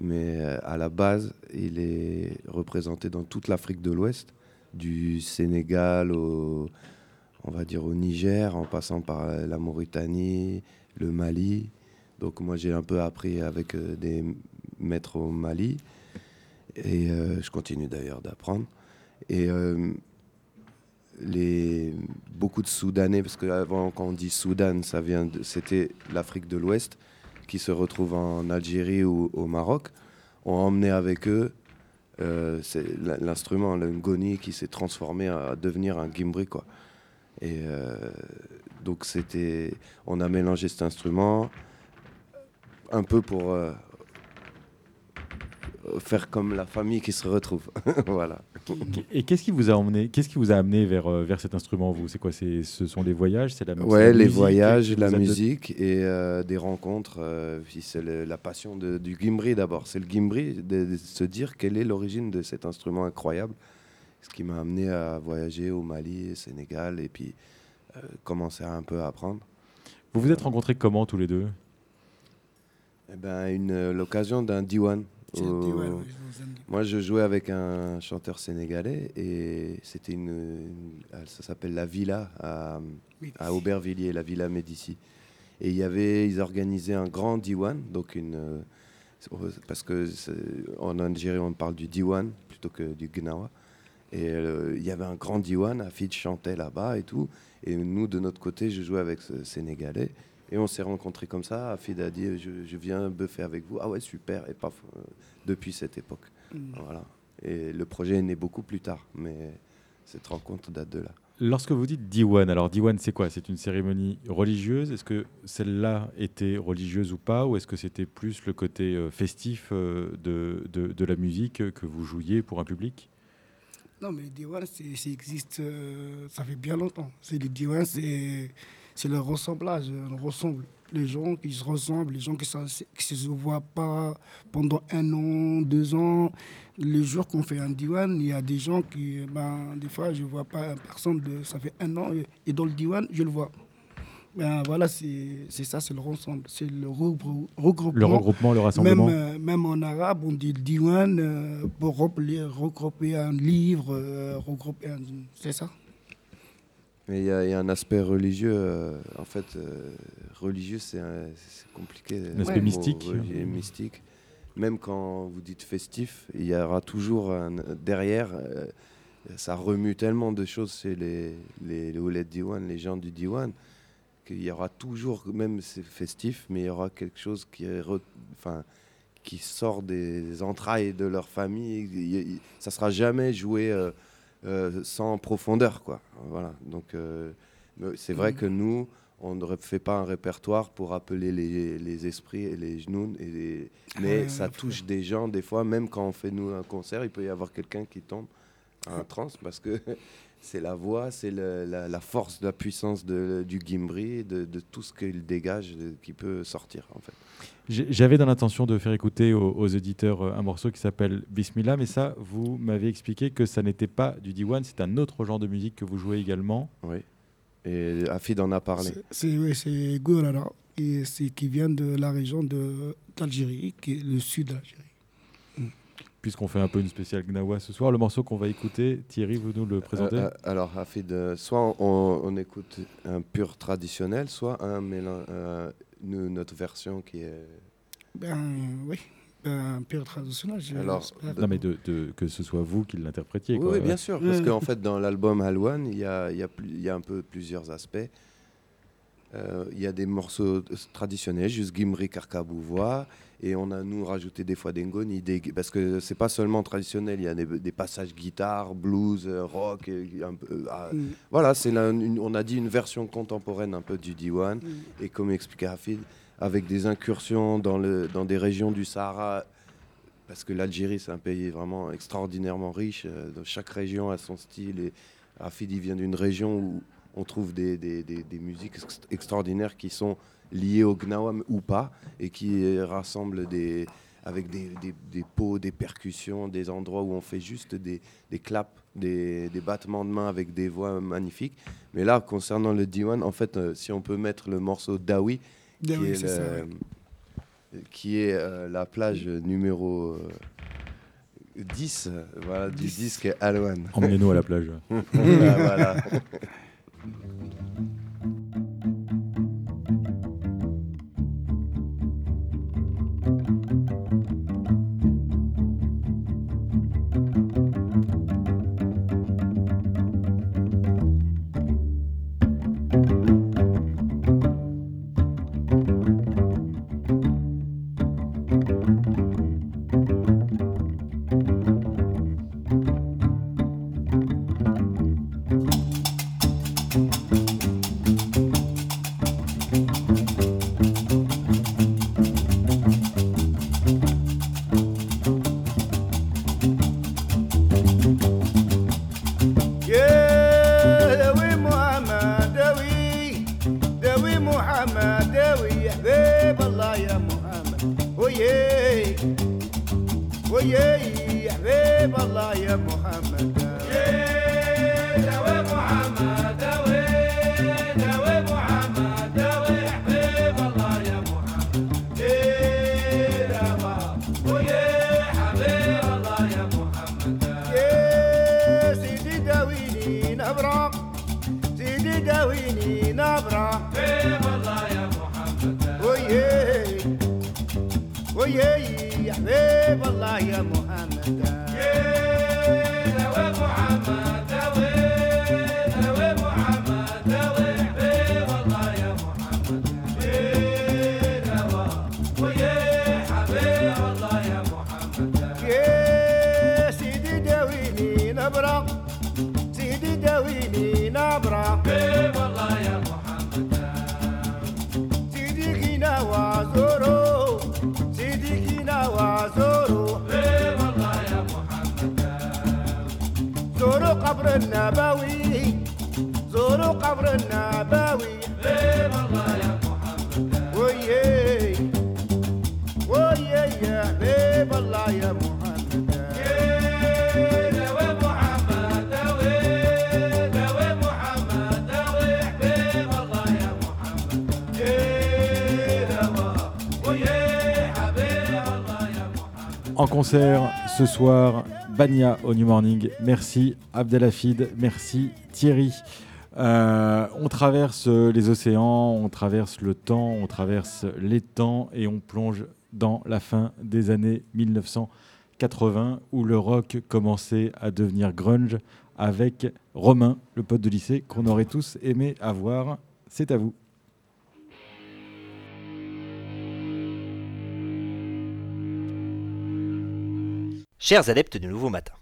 mais euh, à la base, il est représenté dans toute l'Afrique de l'Ouest, du Sénégal au, on va dire au Niger, en passant par euh, la Mauritanie, le Mali. Donc moi, j'ai un peu appris avec euh, des maîtres au Mali, et euh, je continue d'ailleurs d'apprendre. Et les, beaucoup de Soudanais, parce qu'avant, quand on dit Soudan, ça vient c'était l'Afrique de l'Ouest, qui se retrouve en Algérie ou au Maroc, ont emmené avec eux l'instrument, le ngoni, qui s'est transformé à devenir un gimbri, quoi. Et euh, donc, c'était, on a mélangé cet instrument un peu pour euh, faire comme la famille qui se retrouve. voilà. Et qu'est-ce qui vous a emmené, qu'est-ce qui vous a amené vers, euh, vers cet instrument vous? C'est quoi? C'est ce sont les voyages, c'est la Ouais, la les musique voyages, la musique et euh, des rencontres. euh, c'est la passion de- du gimbri d'abord. C'est le gimbri de, de se dire quelle est l'origine de cet instrument incroyable. Ce qui m'a amené à voyager au Mali, au Sénégal et puis euh, commencer à un peu à apprendre. Vous vous êtes rencontrés comment tous les deux? Eh ben, une, euh, l'occasion d'un diwan. Au-. Moi, je jouais avec un chanteur sénégalais et c'était une, une- ça s'appelle la Villa à, Aubervilliers, la Villa Médicis. Et il y avait, ils organisaient un grand diwan, donc une, euh, parce que en Algérie on parle du diwan plutôt que du gnawa. Et euh, il y avait un grand diwan, Afid chantait là-bas et tout. Et nous, de notre côté, je jouais avec ce Sénégalais. Et on s'est rencontrés comme ça. Afid a dit je, je viens buffer avec vous. Ah ouais, super. Et paf, euh, depuis cette époque. Mm. Voilà. Et le projet est né beaucoup plus tard. Mais cette rencontre date de là. Lorsque vous dites Diwan, alors Diwan c'est quoi? C'est une cérémonie religieuse? Est-ce que celle-là était religieuse ou pas? Ou est-ce que c'était plus le côté euh, festif euh, de, de- de la musique que vous jouiez pour un public? Non, mais les Diwan, ça existe, euh, ça fait bien longtemps. C'est les Diwan, c'est le ressemblage. On ressemble. Les gens qui se ressemblent, les gens qui ne se voient pas pendant un an, deux ans. Le jour qu'on fait un Diwan, il y a des gens qui, ben, des fois, je ne vois pas personne, de, ça fait un an, et dans le Diwan, je le vois. Ben, voilà, c'est c'est ça, c'est le. C'est le regrou- regroupement. Le regroupement, le Même, rassemblement euh, même en arabe, on dit le diwan euh, pour regrouper un livre, euh, regrouper un... C'est ça Mais il y, a il y a un aspect religieux. euh, en fait, euh, religieux, c'est c'est compliqué. Un aspect le mot mystique. mystique. Même quand vous dites festif, il y aura toujours un- derrière. euh, ça remue tellement de choses chez les, les, les Diwan, les gens du Diwan, qu'il y aura toujours, même c'est festif, mais il y aura quelque chose qui, est re- enfin, qui sort des entrailles de leur famille. Il- il- ça sera jamais joué. euh, euh, sans profondeur quoi voilà donc euh, c'est vrai que nous on ne fait pas un répertoire pour appeler les, les esprits et les genoux et les- mais ça touche des gens des fois même quand on fait nous un concert il peut y avoir quelqu'un qui tombe en transe parce que c'est la voix c'est la, la force la puissance de- du gimbri de, de tout ce qu'il dégage de- qui peut sortir en fait J'avais dans l'intention de faire écouter aux, aux auditeurs euh, un morceau qui s'appelle Bismillah, mais ça, vous m'avez expliqué que ça n'était pas du diwan, c'est un autre genre de musique que vous jouez également. oui et Afid en a parlé C'est- oui, c'est Gourara, et c'est qui vient de la région de- d'Algérie, qui est le sud de l'Algérie. Puisqu'on fait un peu une spéciale Gnawa ce soir, le morceau qu'on va écouter, Thierry, vous nous le présentez Euh, euh, alors, Hafid, euh, soit on, on écoute un pur traditionnel, soit un mélange, euh, nous, notre version qui est. Ben oui, ben, pire traditionnel. je- Alors. Non, mais de, de- que ce soit vous qui l'interprétiez. Oui, quoi. oui, bien sûr, parce qu'en fait, dans l'album Halwan, il y a, il y, a plus- il y a un peu plusieurs aspects. Euh, Il y a des morceaux traditionnels, juste Gimri, Karkabou, voix, et on a nous rajouté des fois des ngoni, des, parce que c'est pas seulement traditionnel, il y a des, des passages guitare, blues, euh, rock, et un peu, euh, ah, Mm. Voilà, c'est on a dit une version contemporaine un peu du Diwan. Mm. Et comme expliquait Hafid, avec des incursions dans, le, dans des régions du Sahara, parce que l'Algérie, c'est un pays vraiment extraordinairement riche. euh, chaque région a son style. Et Hafid, il vient d'une région où on trouve des, des- des- des musiques ex- extraordinaires qui sont liées au Gnawam ou pas, et qui rassemblent des, avec des, des- des pots, des percussions, des endroits où on fait juste des, des claps, des, des battements de mains avec des voix magnifiques. Mais là, concernant le Diwan, en fait, euh, si on peut mettre le morceau Dawi, qui oui, est, ça, ouais. qui est euh, la plage numéro euh, 10 euh, voilà, du 10. disque Alwan. Emmenez-nous à la plage. Voilà, voilà. يا حبيب الله يا محمد داوي Concert ce soir, Bania au New Morning. Merci Abdelhafid, merci Thierry. Euh, on traverse les océans, on traverse le temps, on traverse les temps et on plonge dans la fin des années 1980 où le rock commençait à devenir grunge avec Romain, le pote de lycée qu'on aurait tous aimé avoir. C'est à vous. Chers adeptes du nouveau matin,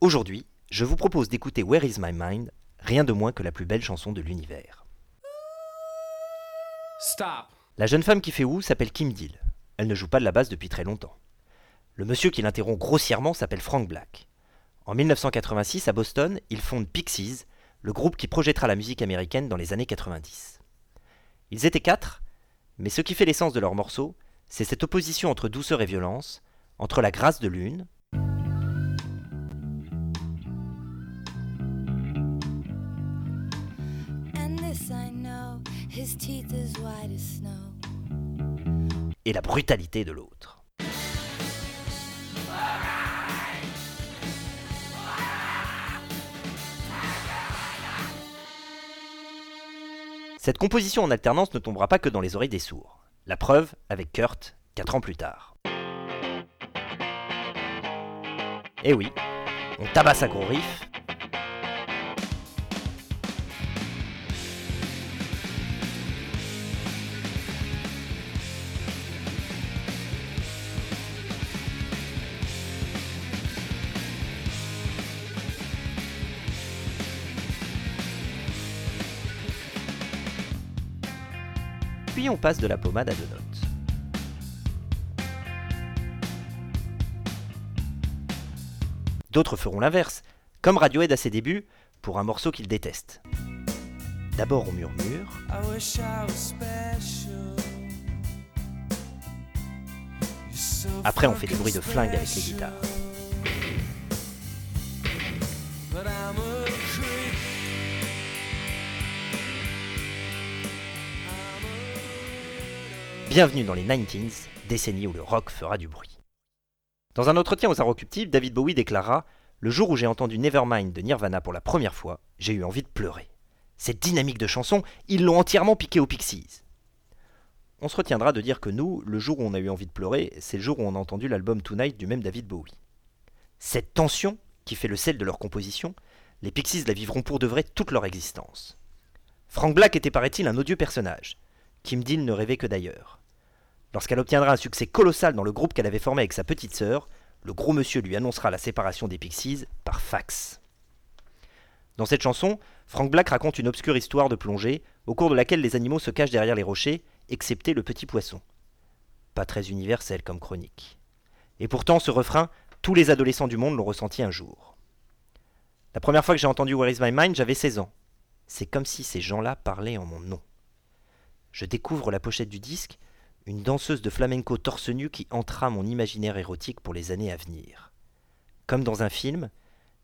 aujourd'hui, je vous propose d'écouter Where is My Mind, rien de moins que la plus belle chanson de l'univers. Stop. La jeune femme qui fait où s'appelle Kim Deal. Elle ne joue pas de la basse depuis très longtemps. Le monsieur qui l'interrompt grossièrement s'appelle Frank Black. En 1986, à Boston, il fonde Pixies, le groupe qui projettera la musique américaine dans les années 90. Ils étaient quatre, mais ce qui fait l'essence de leurs morceaux, c'est cette opposition entre douceur et violence, entre la grâce de l'une et la brutalité de l'autre. Cette composition en alternance ne tombera pas que dans les oreilles des sourds. La preuve avec Kurt, 4 ans plus tard. Eh oui, on tabasse à gros riff, puis on passe de la pommade à deux notes. D'autres feront l'inverse, comme Radiohead à ses débuts, pour un morceau qu'ils détestent. D'abord on murmure, I wish I was special. You're so après on fait des bruits de flingue avec les guitares. Bienvenue dans les 90s, décennie où le rock fera du bruit. Dans un entretien aux Arocuptives, David Bowie déclara Le jour où j'ai entendu Nevermind de Nirvana pour la première fois, j'ai eu envie de pleurer. Cette dynamique de chanson, ils l'ont entièrement piqué aux Pixies. On se retiendra de dire que nous, le jour où on a eu envie de pleurer, c'est le jour où on a entendu l'album Tonight du même David Bowie. Cette tension, qui fait le sel de leur composition, les Pixies la vivront pour de vrai toute leur existence. Frank Black était, paraît-il, un odieux personnage. Kim Deal ne rêvait que d'ailleurs. Lorsqu'elle obtiendra un succès colossal dans le groupe qu'elle avait formé avec sa petite sœur, le gros monsieur lui annoncera la séparation des Pixies par fax. Dans cette chanson, Frank Black raconte une obscure histoire de plongée, au cours de laquelle les animaux se cachent derrière les rochers, excepté le petit poisson. Pas très universel comme chronique. Et pourtant, ce refrain, tous les adolescents du monde l'ont ressenti un jour. La première fois que j'ai entendu Where is My Mind, j'avais 16 ans. C'est comme si ces gens-là parlaient en mon nom. Je découvre la pochette du disque, une danseuse de flamenco torse nu qui entra mon imaginaire érotique pour les années à venir. Comme dans un film,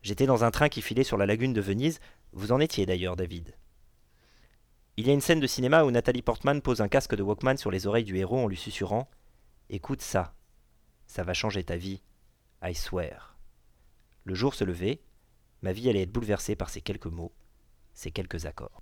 j'étais dans un train qui filait sur la lagune de Venise, vous en étiez d'ailleurs, David. Il y a une scène de cinéma où Nathalie Portman pose un casque de Walkman sur les oreilles du héros en lui susurrant Écoute ça, ça va changer ta vie, I swear. Le jour se levait, ma vie allait être bouleversée par ces quelques mots, ces quelques accords.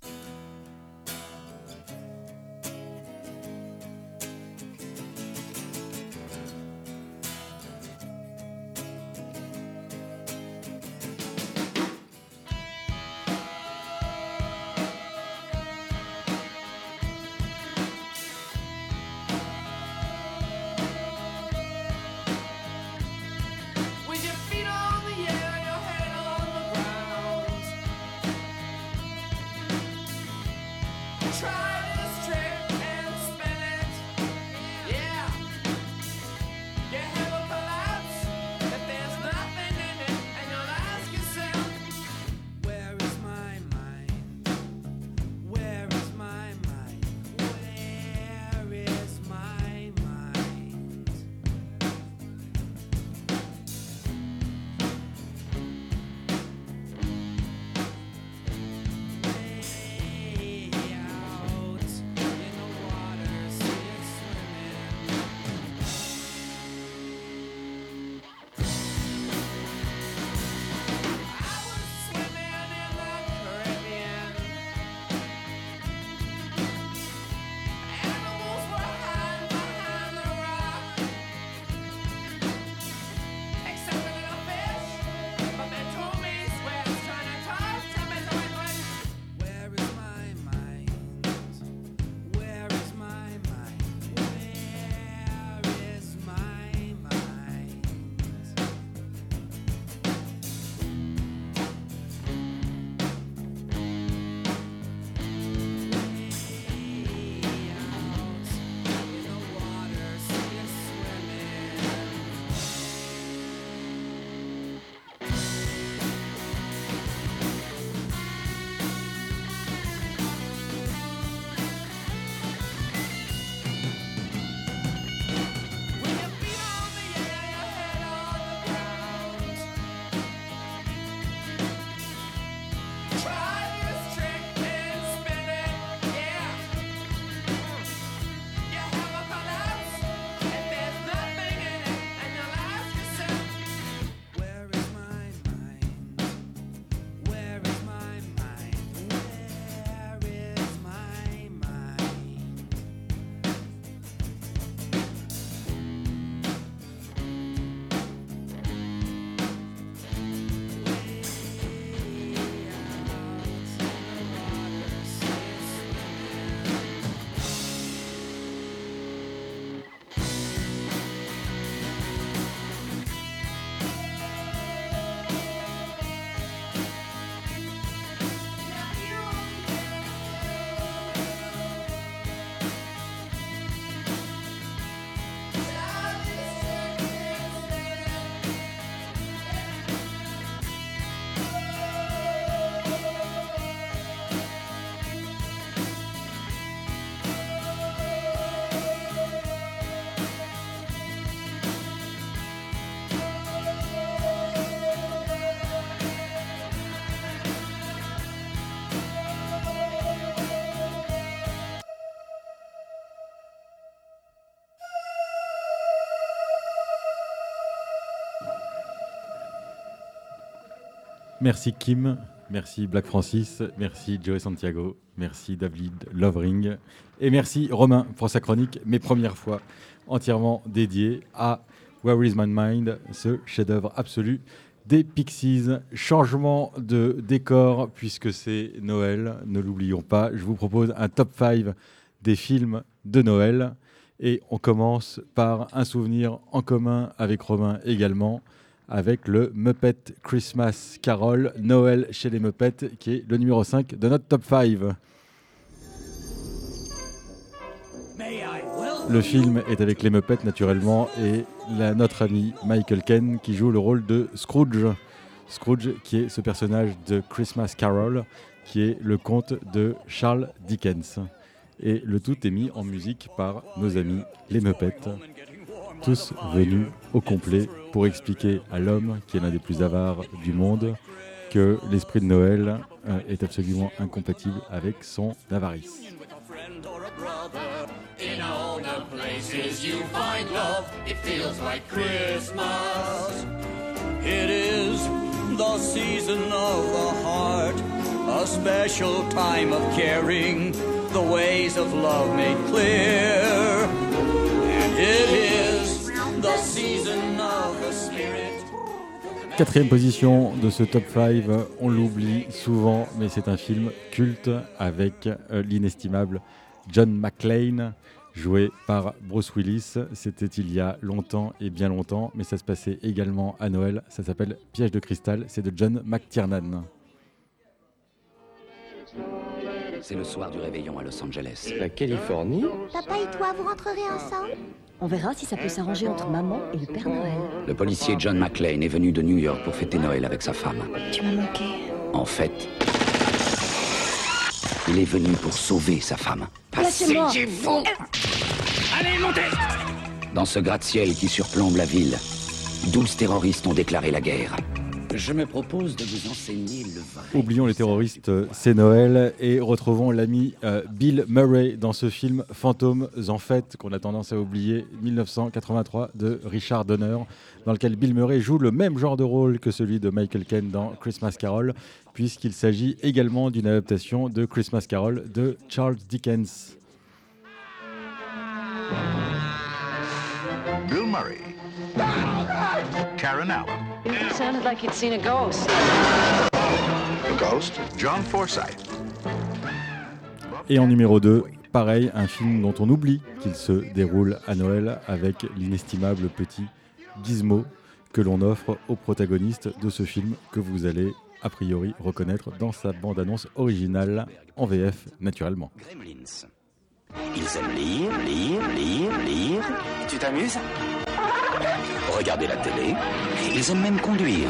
Merci Kim, merci Black Francis, merci Joey Santiago, merci David Lovering et merci Romain pour sa chronique, mes premières fois entièrement dédiée à Where is My Mind, ce chef-d'œuvre absolu des Pixies. Changement de décor puisque c'est Noël, ne l'oublions pas. Je vous propose un top 5 des films de Noël et on commence par un souvenir en commun avec Romain également avec le Muppet Christmas Carol, Noël chez les Muppets, qui est le numéro 5 de notre top 5. Le film est avec les Muppets naturellement et notre ami Michael Ken qui joue le rôle de Scrooge. Scrooge qui est ce personnage de Christmas Carol qui est le conte de Charles Dickens. Et le tout est mis en musique par nos amis les Muppets tous venus au complet pour expliquer à l'homme, qui est l'un des plus avares du monde, que l'esprit de Noël euh, est absolument incompatible avec son avarice. A special time of caring, the ways of love made clear. Quatrième position de ce top 5, on l'oublie souvent, mais c'est un film culte avec euh, l'inestimable John McClane, joué par Bruce Willis. C'était il y a longtemps et bien longtemps, mais ça se passait également à Noël. Ça s'appelle Piège de cristal, c'est de John McTiernan. C'est le soir du réveillon à Los Angeles. La Californie Papa et toi, vous rentrerez ensemble? On verra si ça peut s'arranger entre maman et le Père Noël. Le policier John McClane est venu de New York pour fêter Noël avec sa femme. Tu m'as manqué. En fait, il est venu pour sauver sa femme. Lâchez-moi Allez, montez Dans ce gratte-ciel qui surplombe la ville, 12 terroristes ont déclaré la guerre. Je me propose de vous enseigner le vrai. Oublions les terroristes, c'est Noël et retrouvons l'ami euh, Bill Murray dans ce film Fantômes en fête qu'on a tendance à oublier 1983 de Richard Donner dans lequel Bill Murray joue le même genre de rôle que celui de Michael Caine dans Christmas Carol puisqu'il s'agit également d'une adaptation de Christmas Carol de Charles Dickens. Bill Murray. Karen Allen. It sounded like you'd seen a ghost. A ghost? John Forsythe. Et en numéro 2, pareil, un film dont on oublie qu'il se déroule à Noël avec l'inestimable petit Gizmo que l'on offre au protagoniste de ce film que vous allez a priori reconnaître dans sa bande-annonce originale en VF naturellement. Gremlins. Ils aiment lire, lire, lire, lire. Et tu t'amuses? Regarder la télé. Et ils aiment même conduire.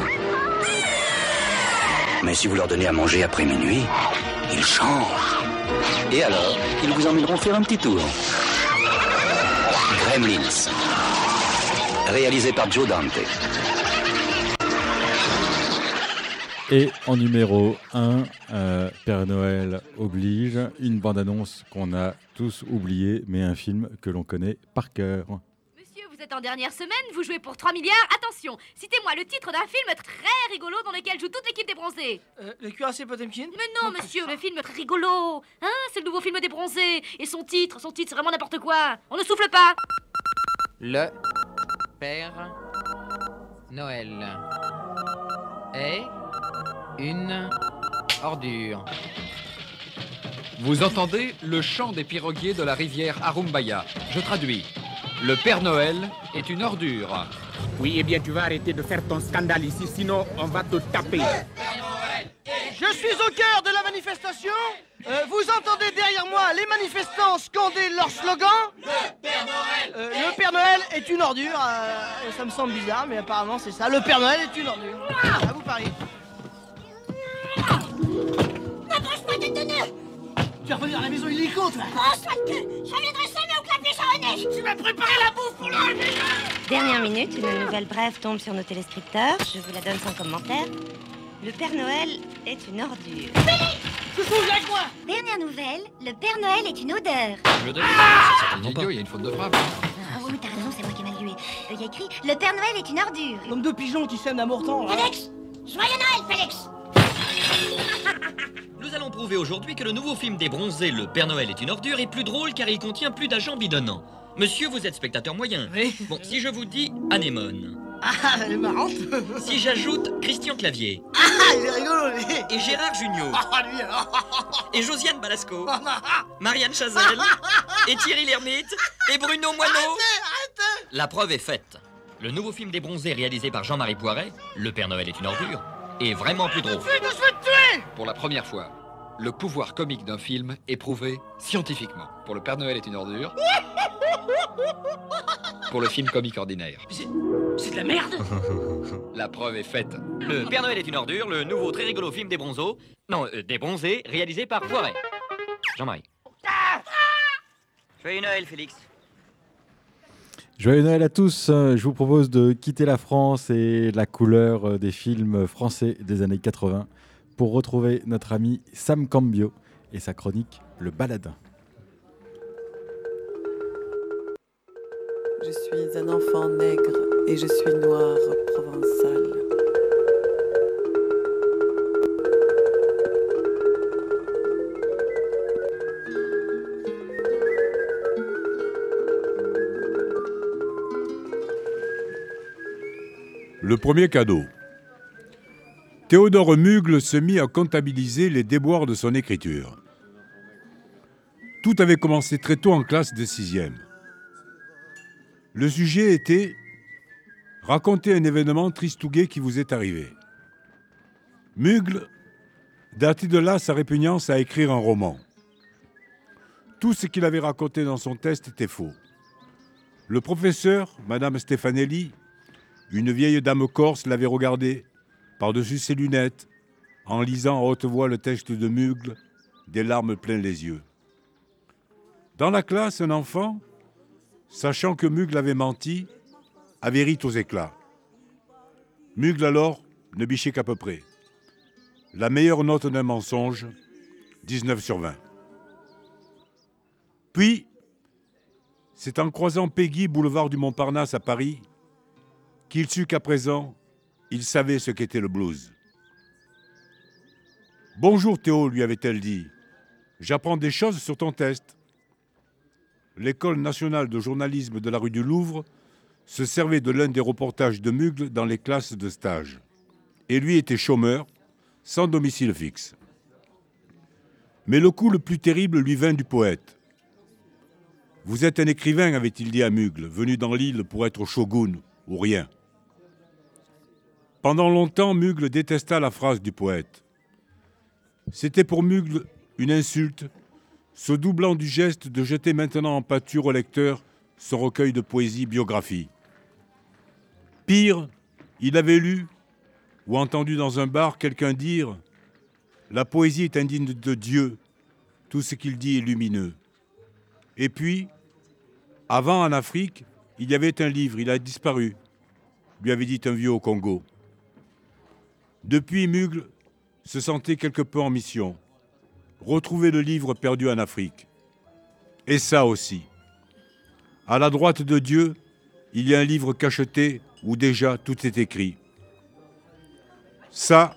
Mais si vous leur donnez à manger après minuit, ils changent. Et alors, ils vous emmèneront faire un petit tour. Gremlins. Réalisé par Joe Dante. Et en numéro 1, Père Noël oblige, une bande-annonce qu'on a tous oubliée, mais un film que l'on connaît par cœur. Vous êtes en dernière semaine, vous jouez pour 3 milliards. Attention, citez-moi le titre d'un film très rigolo dans lequel joue toute l'équipe des bronzés. Euh, le cuirassé Potemkin? Mais non, monsieur, le film très rigolo. Hein, c'est le nouveau film des bronzés. Et son titre, son titre, c'est vraiment n'importe quoi. On ne souffle pas. Le Père Noël est une ordure. Vous entendez le chant des piroguiers de la rivière Arumbaya. Je traduis. Le Père Noël est une ordure. Oui, eh bien, tu vas arrêter de faire ton scandale ici, sinon on va te taper. Je suis au cœur de la manifestation. Euh, vous entendez derrière moi les manifestants scander leur slogan Le Père Noël Le Père Noël est une ordure. euh, ça me semble bizarre, mais apparemment c'est ça. Le Père Noël est une ordure. À vous parier. N'approche-moi de tonnerre Tu vas revenir à la maison illico, toi Oh, sale cul Je reviendrai jamais charonnais Tu m'as préparé la bouffe pour le Dernière minute, une nouvelle brève tombe sur nos téléscripteurs. Je vous la donne sans commentaire. Le Père Noël est une ordure. Tu fous avec moi Dernière nouvelle, le Père Noël est une odeur. Je devine. C'est certainement idiot, il y a une faute de frappe. Ah oui, t'as raison, c'est moi qui ai mal lu. Il y a écrit Le Père Noël est une ordure. Comme deux pigeons qui s'aiment d'amour tendre. Félix Joyeux Noël, Félix allons prouver aujourd'hui que le nouveau film des bronzés, Le Père Noël est une ordure, est plus drôle car il contient plus d'agents bidonnants. Monsieur, vous êtes spectateur moyen. Bon, si je vous dis Anémone. Ah, elle est marrante. Si j'ajoute Christian Clavier. Ah, il est rigolo, lui. Et Gérard Jugnot. Ah, lui, alors. Et Josiane Balasco. Marianne Chazelle. et Thierry Lhermitte. Et Bruno Moineau. La preuve est faite. Le nouveau film des bronzés réalisé par Jean-Marie Poiret, Le Père Noël est une ordure, est vraiment plus drôle. Pour la première fois, le pouvoir comique d'un film est prouvé scientifiquement. Pour le Père Noël est une ordure, pour le film comique ordinaire. C'est de la merde La preuve est faite. Le Père Noël est une ordure, le nouveau très rigolo film des bronzos. Non, euh, des bronzés, réalisé par Poiret. Jean-Marie. Joyeux Noël, Félix. Joyeux Noël à tous. Euh, Je vous propose de quitter la France et la couleur euh, des films français des années 80 pour retrouver notre ami Sam Cambio et sa chronique Le Baladin. Je suis un enfant nègre et je suis noir provençal. Le premier cadeau. Théodore Mugle se mit à comptabiliser les déboires de son écriture. Tout avait commencé très tôt en classe de sixième. Le sujet était Racontez un événement triste ou qui vous est arrivé. Mugle datait de là sa répugnance à écrire un roman. Tout ce qu'il avait raconté dans son test était faux. Le professeur, Madame Stefanelli, une vieille dame corse, l'avait regardé, par-dessus ses lunettes, en lisant à haute voix le texte de Mugle, des larmes plein les yeux. Dans la classe, un enfant, sachant que Mugle avait menti, avait ri aux éclats. Mugle alors ne bichait qu'à peu près. La meilleure note d'un mensonge, 19 sur 20. Puis, c'est en croisant Peggy, boulevard du Montparnasse à Paris, qu'il sut qu'à présent, il savait ce qu'était le blues. Bonjour Théo, lui avait-elle dit. J'apprends des choses sur ton test. L'école nationale de journalisme de la rue du Louvre se servait de l'un des reportages de Mugle dans les classes de stage. Et lui était chômeur, sans domicile fixe. Mais le coup le plus terrible lui vint du poète. Vous êtes un écrivain, avait-il dit à Mugle, venu dans l'île pour être shogun, ou rien. Pendant longtemps, Mugle détesta la phrase du poète. C'était pour Mugle une insulte, se doublant du geste de jeter maintenant en pâture au lecteur son recueil de poésie biographie. Pire, il avait lu ou entendu dans un bar quelqu'un dire La poésie est indigne de Dieu, tout ce qu'il dit est lumineux. Et puis, avant en Afrique, il y avait un livre, il a disparu, lui avait dit un vieux au Congo. Depuis, Mugle se sentait quelque peu en mission. Retrouver le livre perdu en Afrique. Et ça aussi. À la droite de Dieu, il y a un livre cacheté où déjà tout est écrit. Ça,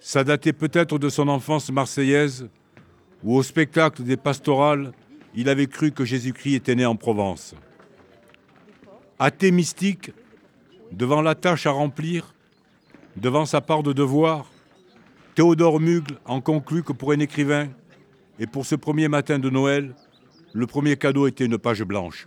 ça datait peut-être de son enfance marseillaise, où au spectacle des pastorales, il avait cru que Jésus-Christ était né en Provence. Athée mystique, devant la tâche à remplir, devant sa part de devoir, Théodore Mugle en conclut que pour un écrivain, et pour ce premier matin de Noël, le premier cadeau était une page blanche.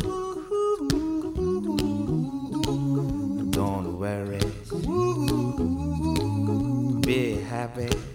Happy.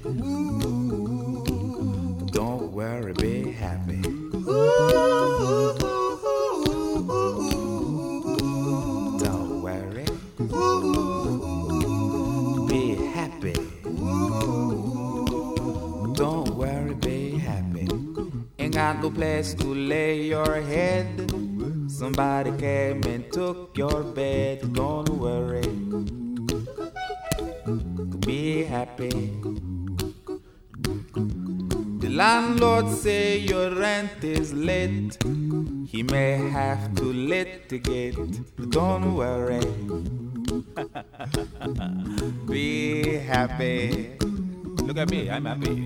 Don't worry. Be happy. Look at me, I'm happy.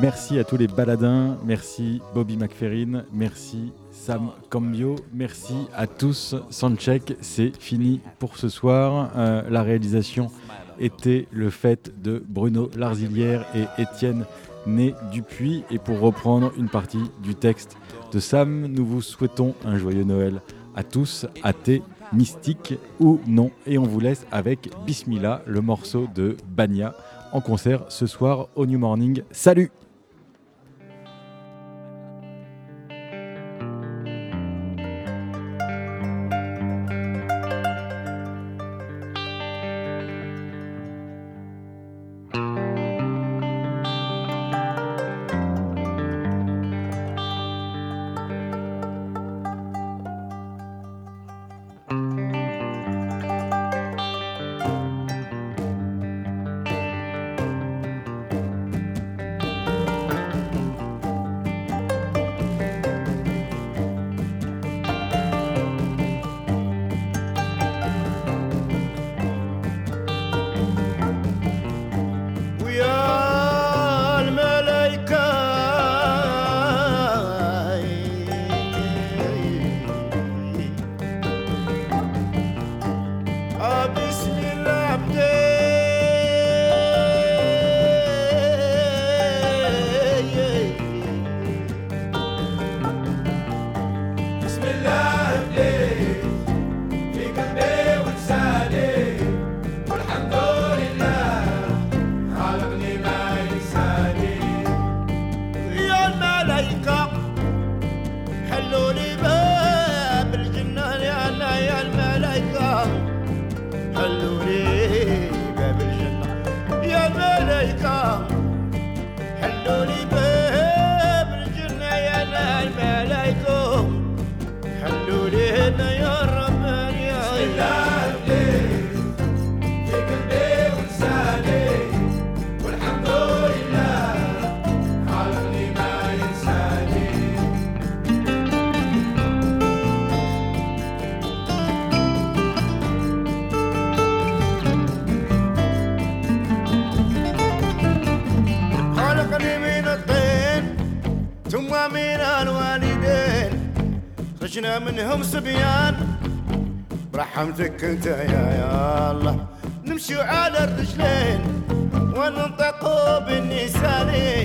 Merci à tous les baladins, merci Bobby McFerrin, merci Sam Cambio, merci à tous. Soundcheck, c'est fini pour ce soir. Euh, la réalisation était le fait de Bruno Larzilière et Étienne Né Dupuis. Et pour reprendre une partie du texte de Sam, nous vous souhaitons un joyeux Noël à tous, athées, mystiques ou non. Et on vous laisse avec Bismillah, le morceau de Bania, en concert ce soir au New Morning. Salut جنا منهم صبيان برحمتك انت يا الله نمشي على الرجلين وننطق بالنسانين